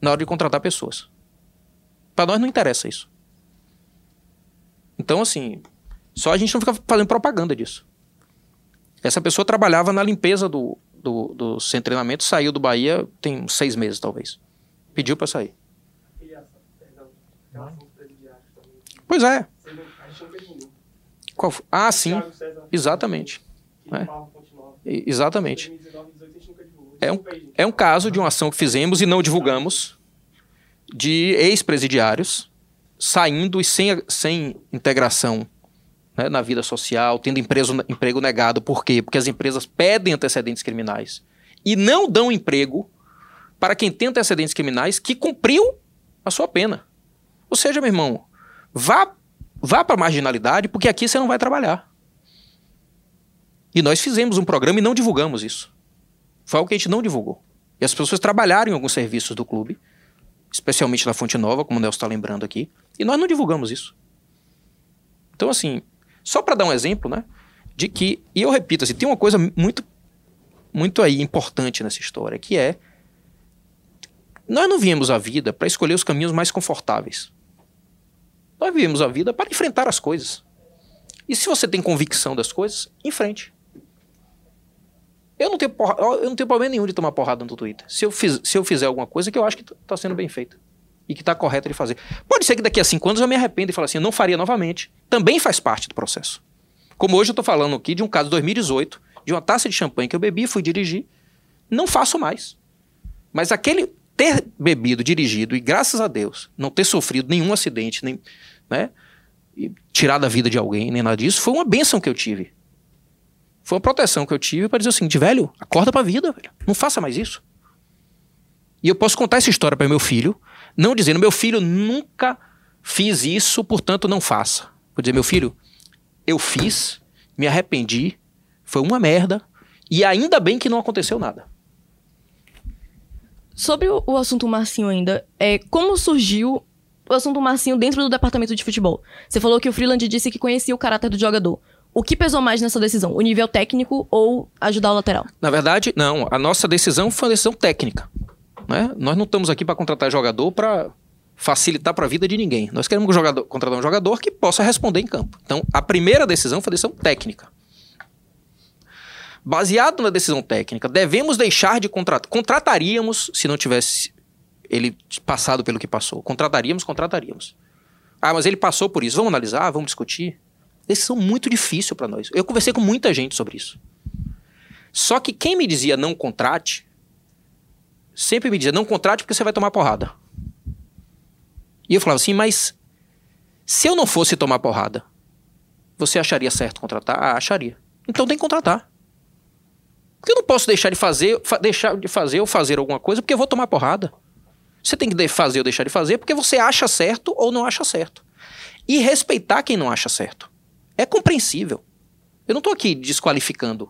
na hora de contratar pessoas. Para nós não interessa isso. Então, assim, só a gente não fica fazendo propaganda disso. Essa pessoa trabalhava na limpeza do, do, do centro de treinamento, saiu do Bahia tem uns seis meses, talvez. Pediu para sair. Pois é. Qual foi? Ah, sim. Exatamente. É. Exatamente. É um, é um caso de uma ação que fizemos e não divulgamos de ex-presidiários saindo e sem, sem integração né, na vida social, tendo empreso- emprego negado. Por quê? Porque as empresas pedem antecedentes criminais e não dão emprego para quem tem antecedentes criminais que cumpriu a sua pena. Ou seja, meu irmão, vá, vá para a marginalidade, porque aqui você não vai trabalhar. E nós fizemos um programa e não divulgamos isso. Foi algo que a gente não divulgou. E as pessoas trabalharam em alguns serviços do clube, especialmente na Fonte Nova, como o Nelson está lembrando aqui, e nós não divulgamos isso. Então, assim, só para dar um exemplo, né, de que, e eu repito, assim, tem uma coisa muito, muito aí importante nessa história, que é, nós não viemos à vida para escolher os caminhos mais confortáveis. Nós viemos à vida para enfrentar as coisas. E se você tem convicção das coisas, enfrente. Eu não tenho, porra- eu não tenho problema nenhum de tomar porrada no Twitter. Se eu, fiz- se eu fizer alguma coisa que eu acho que está sendo bem feita. E que está correta de fazer. Pode ser que daqui a cinco anos eu me arrependa e fale assim, eu não faria novamente. Também faz parte do processo. Como hoje eu estou falando aqui de um caso de 2018, de uma taça de champanhe que eu bebi, fui dirigir. Não faço mais. Mas aquele ter bebido, dirigido e graças a Deus não ter sofrido nenhum acidente, nem, né, tirado a vida de alguém, nem nada disso, foi uma benção que eu tive. Foi uma proteção que eu tive para dizer o seguinte, velho, acorda pra vida, velho. Não faça mais isso. E eu posso contar essa história para meu filho, não dizendo, meu filho nunca fiz isso, portanto não faça. Vou dizer, meu filho, eu fiz, me arrependi, foi uma merda, e ainda bem que não aconteceu nada. Sobre o, assunto Marcinho ainda, é, como surgiu o assunto Marcinho dentro do departamento de futebol? Você falou que o Freeland disse que conhecia o caráter do jogador. O que pesou mais nessa decisão? O nível técnico ou ajudar o lateral? Na verdade, não. A nossa decisão foi uma decisão técnica. Né? Nós não estamos aqui para contratar jogador para facilitar para a vida de ninguém. Nós queremos um jogador- contratar um jogador que possa responder em campo. Então, a primeira decisão foi a decisão técnica. Baseado na decisão técnica, devemos deixar de contratar. Contrataríamos se não tivesse ele passado pelo que passou. Contrataríamos, contrataríamos. Ah, mas ele passou por isso. Vamos analisar, vamos discutir. Decisão muito difícil para nós. Eu conversei com muita gente sobre isso. Só que quem me dizia não contrate, sempre me dizia não contrate porque você vai tomar porrada. E eu falava assim, mas se eu não fosse tomar porrada, você acharia certo contratar? Ah, acharia. Então tem que contratar. Porque eu não posso deixar de fazer, fa- deixar de fazer ou fazer alguma coisa porque eu vou tomar porrada. Você tem que fazer ou deixar de fazer porque você acha certo ou não acha certo. E respeitar quem não acha certo. É compreensível. Eu não estou aqui desqualificando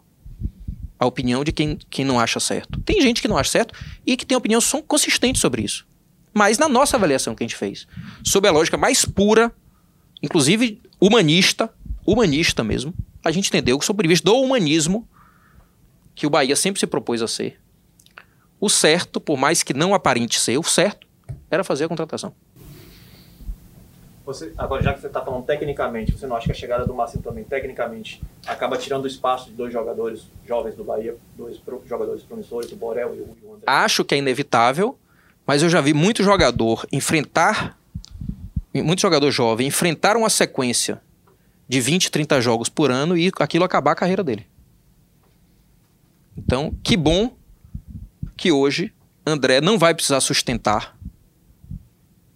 a opinião de quem, quem não acha certo. Tem gente que não acha certo e que tem opinião são consistente sobre isso. Mas na nossa avaliação que a gente fez, sob a lógica mais pura, inclusive humanista, humanista mesmo, a gente entendeu que sob o ponto de vista do humanismo, que o Bahia sempre se propôs a ser, o certo, por mais que não aparente ser, o certo era fazer a contratação. Você, agora, já que você está falando tecnicamente, você não acha que a chegada do Marcinho também, tecnicamente, acaba tirando o espaço de dois jogadores jovens do Bahia, dois pro- jogadores promissores, o Borel e e o André? Acho que é inevitável, mas eu já vi muito jogador enfrentar, muito jogador jovem enfrentar uma sequência de 20, 30 jogos por ano e aquilo acabar a carreira dele. Então, que bom que hoje André não vai precisar sustentar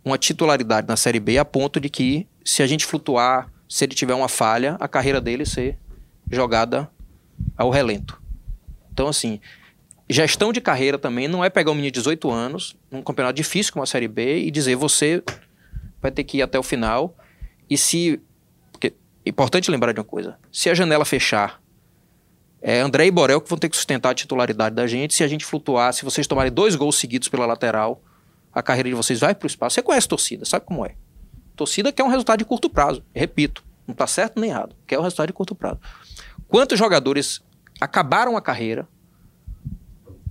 uma titularidade na Série B a ponto de que, se a gente flutuar, se ele tiver uma falha, a carreira dele ser jogada ao relento. Então, assim, gestão de carreira também não é pegar um menino de 18 anos, num campeonato difícil como a Série B, e dizer você vai ter que ir até o final. E se. Porque é importante lembrar de uma coisa: se a janela fechar, é André e Borel que vão ter que sustentar a titularidade da gente. Se a gente flutuar, se vocês tomarem dois gols seguidos pela lateral, a carreira de vocês vai para o espaço. Você conhece torcida, sabe como é? Torcida quer um resultado de curto prazo. Repito, não está certo nem errado. Quer um resultado de curto prazo. Quantos jogadores acabaram a carreira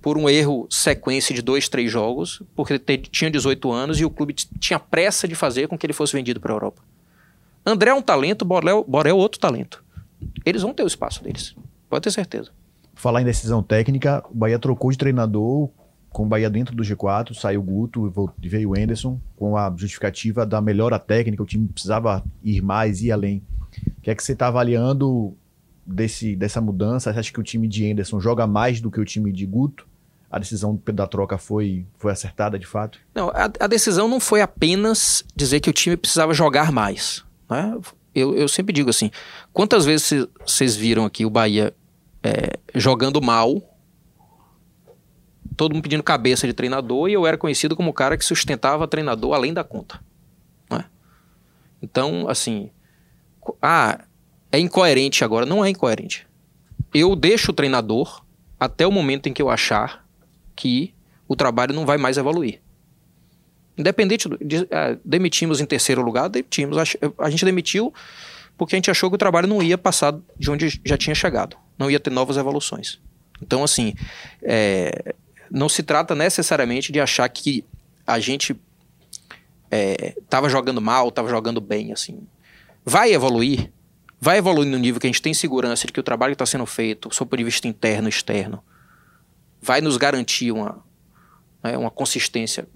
por um erro sequência de dois, três jogos, porque tinha 18 anos e o clube tinha pressa de fazer com que ele fosse vendido para a Europa. André é um talento, Borel é outro talento. Eles vão ter o espaço deles, pode ter certeza. Falar em decisão técnica, o Bahia trocou de treinador com o Bahia dentro do G4, saiu o Guto e veio o Enderson com a justificativa da melhora técnica, o time precisava ir mais, ir além. O que é que você está avaliando desse, dessa mudança? Você acha que o time de Enderson joga mais do que o time de Guto? A decisão da troca foi, foi acertada de fato? Não, a, a decisão não foi apenas dizer que o time precisava jogar mais. Né? Eu, eu sempre digo assim: quantas vezes cê- vocês viram aqui o Bahia é, jogando mal, todo mundo pedindo cabeça de treinador, e eu era conhecido como o cara que sustentava treinador além da conta. né? Então, assim, ah, é incoerente agora. Não é incoerente. Eu deixo o treinador até o momento em que eu achar que o trabalho não vai mais evoluir. Independente do, de, ah, demitimos em terceiro lugar, demitimos. Ach- A gente demitiu porque a gente achou que o trabalho não ia passar de onde já tinha chegado, não ia ter novas evoluções. Então, assim, é, não se trata necessariamente de achar que a gente estava jogando mal, estava jogando bem, assim. Vai evoluir, vai evoluir no nível que a gente tem segurança de que o trabalho está sendo feito, sob o ponto de vista interno e externo, vai nos garantir uma, né, uma consistência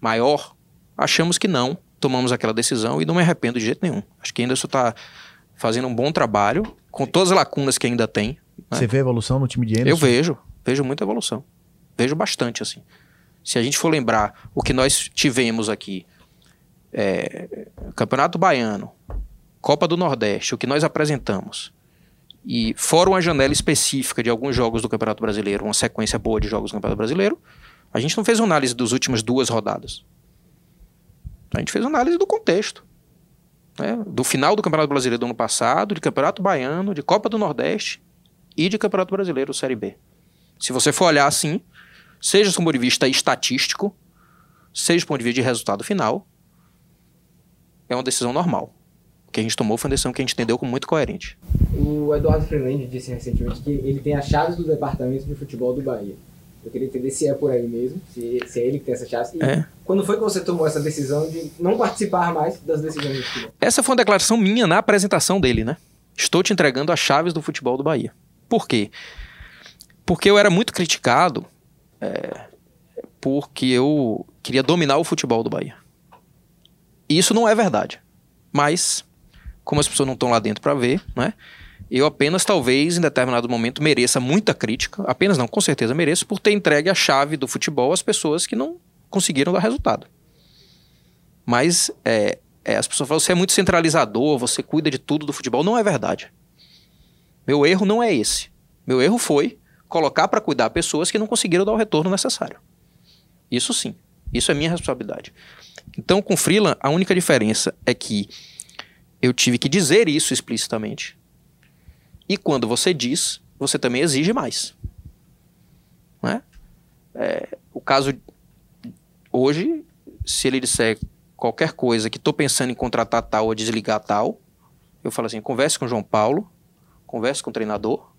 maior? Achamos que não. Tomamos aquela decisão e não me arrependo de jeito nenhum. Acho que ainda isso está fazendo um bom trabalho, com todas as lacunas que ainda tem. né? Você vê evolução no time de Enderson? Eu vejo, vejo muita evolução. Vejo bastante, assim. Se a gente for lembrar o que nós tivemos aqui, é, Campeonato Baiano, Copa do Nordeste, o que nós apresentamos, e fora uma janela específica de alguns jogos do Campeonato Brasileiro, uma sequência boa de jogos do Campeonato Brasileiro, a gente não fez uma análise das últimas duas rodadas. A gente fez uma análise do contexto. Né? Do final do Campeonato Brasileiro do ano passado, de Campeonato Baiano, de Copa do Nordeste e de Campeonato Brasileiro Série B. Se você for olhar assim, seja do ponto de vista estatístico, seja do ponto de vista de resultado final, é uma decisão normal. O que a gente tomou foi uma decisão que a gente entendeu como muito coerente. O Eduardo Freeland disse recentemente que ele tem as chaves do departamento de futebol do Bahia. Eu queria entender se é por aí mesmo, se, se é ele que tem essas chaves. E É. quando foi que você tomou essa decisão de não participar mais das decisões do futebol? Essa foi uma declaração minha na apresentação dele, né? Estou te entregando as chaves do futebol do Bahia. Por quê? Porque eu era muito criticado é, porque eu queria dominar o futebol do Bahia. E isso não é verdade. Mas, como as pessoas não estão lá dentro para ver, né? Eu apenas, talvez, em determinado momento, mereça muita crítica. Apenas não, com certeza mereço, por ter entregue a chave do futebol às pessoas que não conseguiram dar resultado. Mas é, é, as pessoas falam, você é muito centralizador, você cuida de tudo do futebol. Não é verdade. Meu erro não é esse. Meu erro foi colocar para cuidar pessoas que não conseguiram dar o retorno necessário. Isso sim. Isso é minha responsabilidade. Então, com Freeland, a única diferença é que eu tive que dizer isso explicitamente. E quando você diz, você também exige mais. Não é? É, o caso hoje, se ele disser qualquer coisa que estou pensando em contratar tal ou desligar tal, eu falo assim: converse com o João Paulo, converse com o treinador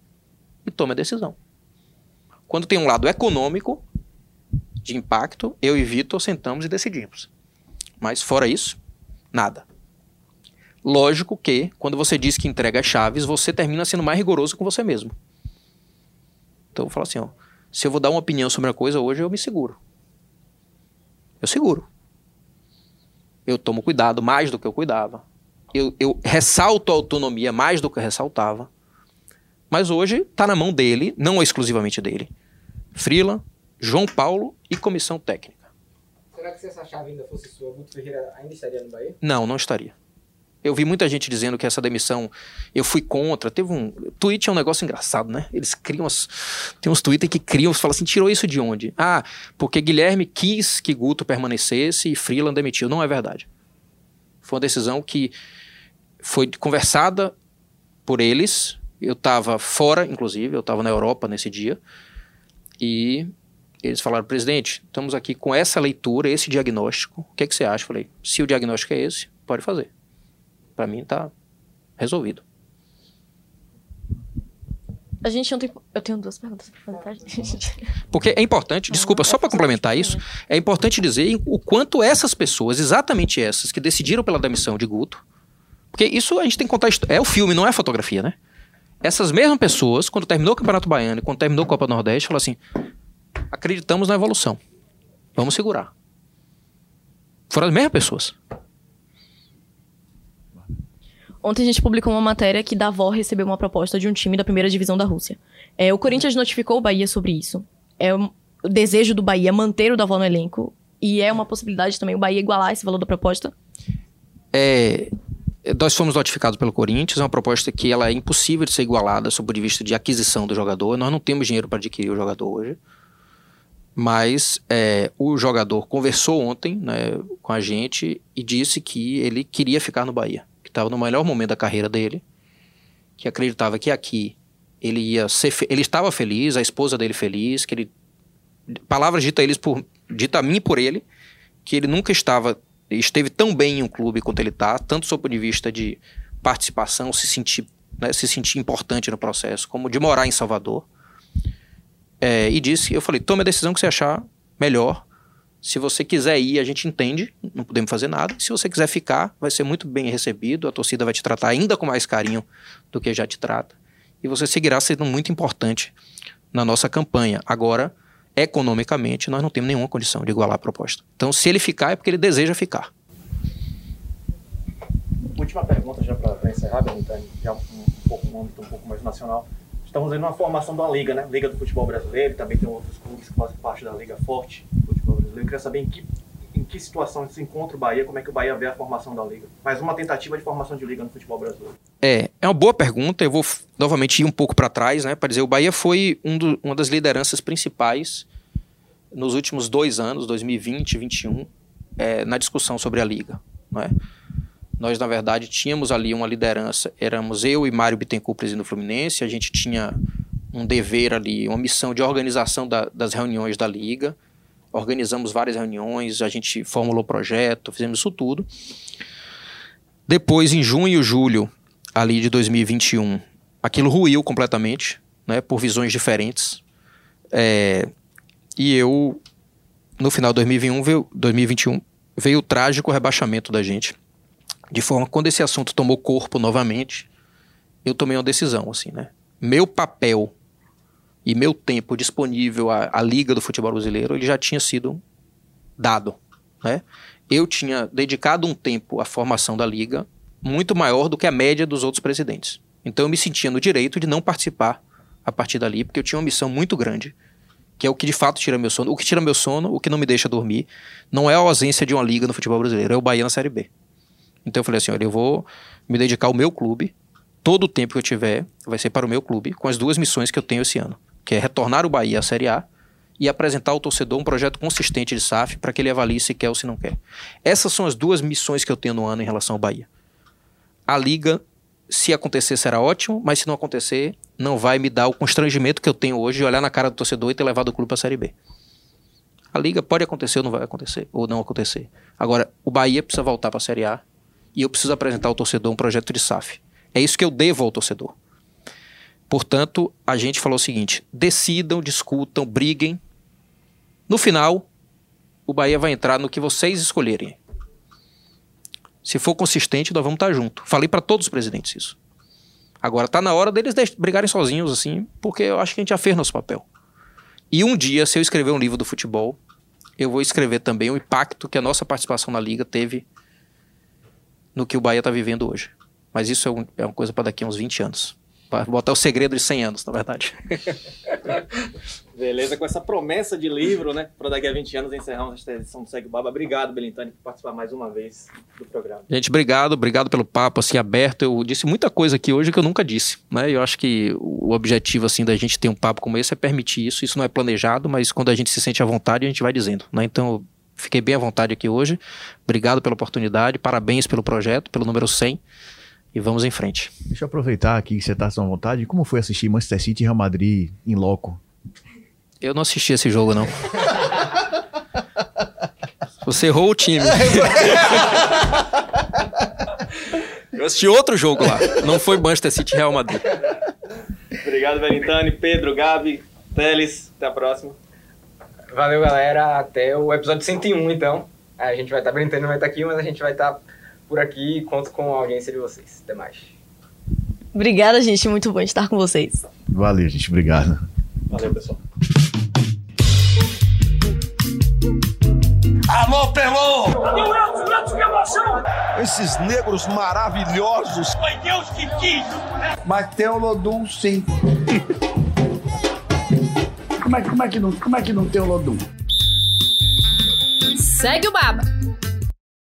e tome a decisão. Quando tem um lado econômico, de impacto, eu e Vitor sentamos e decidimos. Mas fora isso, nada. Lógico que, quando você diz que entrega chaves, você termina sendo mais rigoroso com você mesmo. Então eu falo assim, ó, se eu vou dar uma opinião sobre uma coisa hoje, eu me seguro. Eu seguro. Eu tomo cuidado mais do que eu cuidava. Eu, eu ressalto a autonomia mais do que eu ressaltava. Mas hoje está na mão dele, não exclusivamente dele. Frila, João Paulo e comissão técnica. Será que se essa chave ainda fosse sua, Guto Ferreira ainda estaria no Bahia? Não, não estaria. Eu vi muita gente dizendo que essa demissão eu fui contra. Teve um. Tweet é um negócio engraçado, né? Eles criam. As, tem uns Twitter que criam, você fala assim: tirou isso de onde? Ah, porque Guilherme quis que Guto permanecesse e Freeland demitiu. Não é verdade. Foi uma decisão que foi conversada por eles. Eu estava fora, inclusive, eu estava na Europa nesse dia. E eles falaram, presidente, estamos aqui com essa leitura, esse diagnóstico. O que, é que você acha? Eu falei, se o diagnóstico é esse, pode fazer. Para mim tá resolvido. A gente não tem. Eu tenho duas perguntas pra fazer, tá, gente? Porque é importante, desculpa, só para complementar isso, é importante dizer o quanto essas pessoas, exatamente essas, que decidiram pela demissão de Guto, porque isso a gente tem que contar, é o filme, não é a fotografia, né? Essas mesmas pessoas, quando terminou o Campeonato Baiano e quando terminou a Copa do Nordeste, falaram assim: acreditamos na evolução, vamos segurar. Foram as mesmas pessoas. Ontem a gente publicou uma matéria que Davó recebeu uma proposta de um time da primeira divisão da Rússia. É, o Corinthians notificou o Bahia sobre isso. É o desejo do Bahia manter o Davó no elenco. E é uma possibilidade também o Bahia igualar esse valor da proposta. É, nós fomos notificados pelo Corinthians, é uma proposta que ela é impossível de ser igualada sob o ponto de vista de aquisição do jogador. Nós não temos dinheiro para adquirir o jogador hoje. Mas é, o jogador conversou ontem né, com a gente e disse que ele queria ficar no Bahia, que estava no melhor momento da carreira dele, que acreditava que aqui ele ia ser, ele estava feliz, a esposa dele feliz, que ele palavras dita eles por dita a mim por ele, que ele nunca estava esteve tão bem em um clube quanto ele está, tanto sob o ponto de vista de participação, se sentir, né, se sentir importante no processo, como de morar em Salvador. É, e disse, eu falei, tome a decisão que você achar melhor. Se você quiser ir, a gente entende, não podemos fazer nada. Se você quiser ficar, vai ser muito bem recebido, a torcida vai te tratar ainda com mais carinho do que já te trata. E você seguirá sendo muito importante na nossa campanha. Agora, economicamente, nós não temos nenhuma condição de igualar a proposta. Então, se ele ficar, é porque ele deseja ficar. Última pergunta, já para encerrar, Benitani, já um, um pouco âmbito um pouco mais nacional. Estamos vendo uma formação uma liga, né? Liga do Futebol Brasileiro, também tem outros clubes que fazem parte da Liga Forte Eu queria saber em que, em que situação se encontra o Bahia, como é que o Bahia vê a formação da liga. Mais uma tentativa de formação de liga no futebol brasileiro. É, é uma boa pergunta. Eu vou novamente ir um pouco para trás, né? Para dizer, o Bahia foi um do- uma das lideranças principais nos últimos dois anos, 2020 e 2021, é, na discussão sobre a liga. É? Nós, na verdade, tínhamos ali uma liderança. Éramos eu e Mário Bittencourt, presidente do Fluminense. A gente tinha um dever ali, uma missão de organização da- das reuniões da Liga. Organizamos várias reuniões, a gente formulou projeto, fizemos isso tudo. Depois, em junho e julho ali de 2021, aquilo ruiu completamente, né, por visões diferentes. É, e eu, no final de 2021, veio, 2021, veio o trágico rebaixamento da gente. De forma que quando esse assunto tomou corpo novamente, eu tomei uma decisão, assim, né? Meu papel e meu tempo disponível à, à Liga do Futebol Brasileiro, ele já tinha sido dado, né? Eu tinha dedicado um tempo à formação da Liga muito maior do que a média dos outros presidentes. Então eu me sentia no direito de não participar a partir dali, porque eu tinha uma missão muito grande, que é o que de fato tira meu sono. O que tira meu sono, o que não me deixa dormir, não é a ausência de uma liga no futebol brasileiro, é o Bahia na Série B. Então eu falei assim, olha, eu vou me dedicar ao meu clube, todo o tempo que eu tiver vai ser para o meu clube, com as duas missões que eu tenho esse ano, que é retornar o Bahia à Série A e apresentar ao torcedor um projeto consistente de SAF para que ele avalie se quer ou se não quer. Essas são as duas missões que eu tenho no ano em relação ao Bahia. A liga, se acontecer, será ótimo, mas se não acontecer, não vai me dar o constrangimento que eu tenho hoje de olhar na cara do torcedor e ter levado o clube para a Série B. A liga pode acontecer ou não vai acontecer, ou não acontecer. Agora, o Bahia precisa voltar para a Série A e eu preciso apresentar ao torcedor um projeto de SAF. É isso que eu devo ao torcedor. Portanto, a gente falou o seguinte: decidam, discutam, briguem. No final, o Bahia vai entrar no que vocês escolherem. Se for consistente, nós vamos estar junto. Falei para todos os presidentes isso. Agora tá na hora deles brigarem sozinhos assim, porque eu acho que a gente já fez nosso papel. E um dia, se eu escrever um livro do futebol, eu vou escrever também o impacto que a nossa participação na liga teve no que o Bahia está vivendo hoje. Mas isso é, um- é uma coisa para daqui a uns 20 anos. Para botar o segredo de 100 anos, na verdade. Beleza, com essa promessa de livro, né? Para daqui a 20 anos encerrarmos esta edição do Segue o Baba. Obrigado, Belintani, por participar mais uma vez do programa. Gente, obrigado, obrigado pelo papo assim aberto. Eu disse muita coisa aqui hoje que eu nunca disse, né? Eu acho que o objetivo assim da gente ter um papo como esse é permitir isso. Isso não é planejado, mas quando a gente se sente à vontade, a gente vai dizendo, né? Então, fiquei bem à vontade aqui hoje. Obrigado pela oportunidade, parabéns pelo projeto, pelo número 100 e vamos em frente. Deixa eu aproveitar aqui que você tá à sua vontade. Como foi assistir Manchester City e Real Madrid em loco? Eu não assisti esse jogo não. Você errou o time. Eu assisti outro jogo lá. Não foi Manchester City e Real Madrid. Obrigado, Belintani, Pedro, Gabi, Teles. Até a próxima. Valeu, galera. Até o episódio 101, então. A gente vai estar brincando, não vai estar aqui, mas a gente vai estar por aqui e conto com a audiência de vocês. Até mais. Obrigada, gente. Muito bom estar com vocês. Valeu, gente. Obrigado. Valeu, pessoal. Alô, Pelô! Cadê o Elton? Elton, que emoção! Esses negros maravilhosos. Foi Deus que quis! Mas tem o Lodum, sim. como, é, como, é que não, como é que não tem o Lodum? Segue o Baba.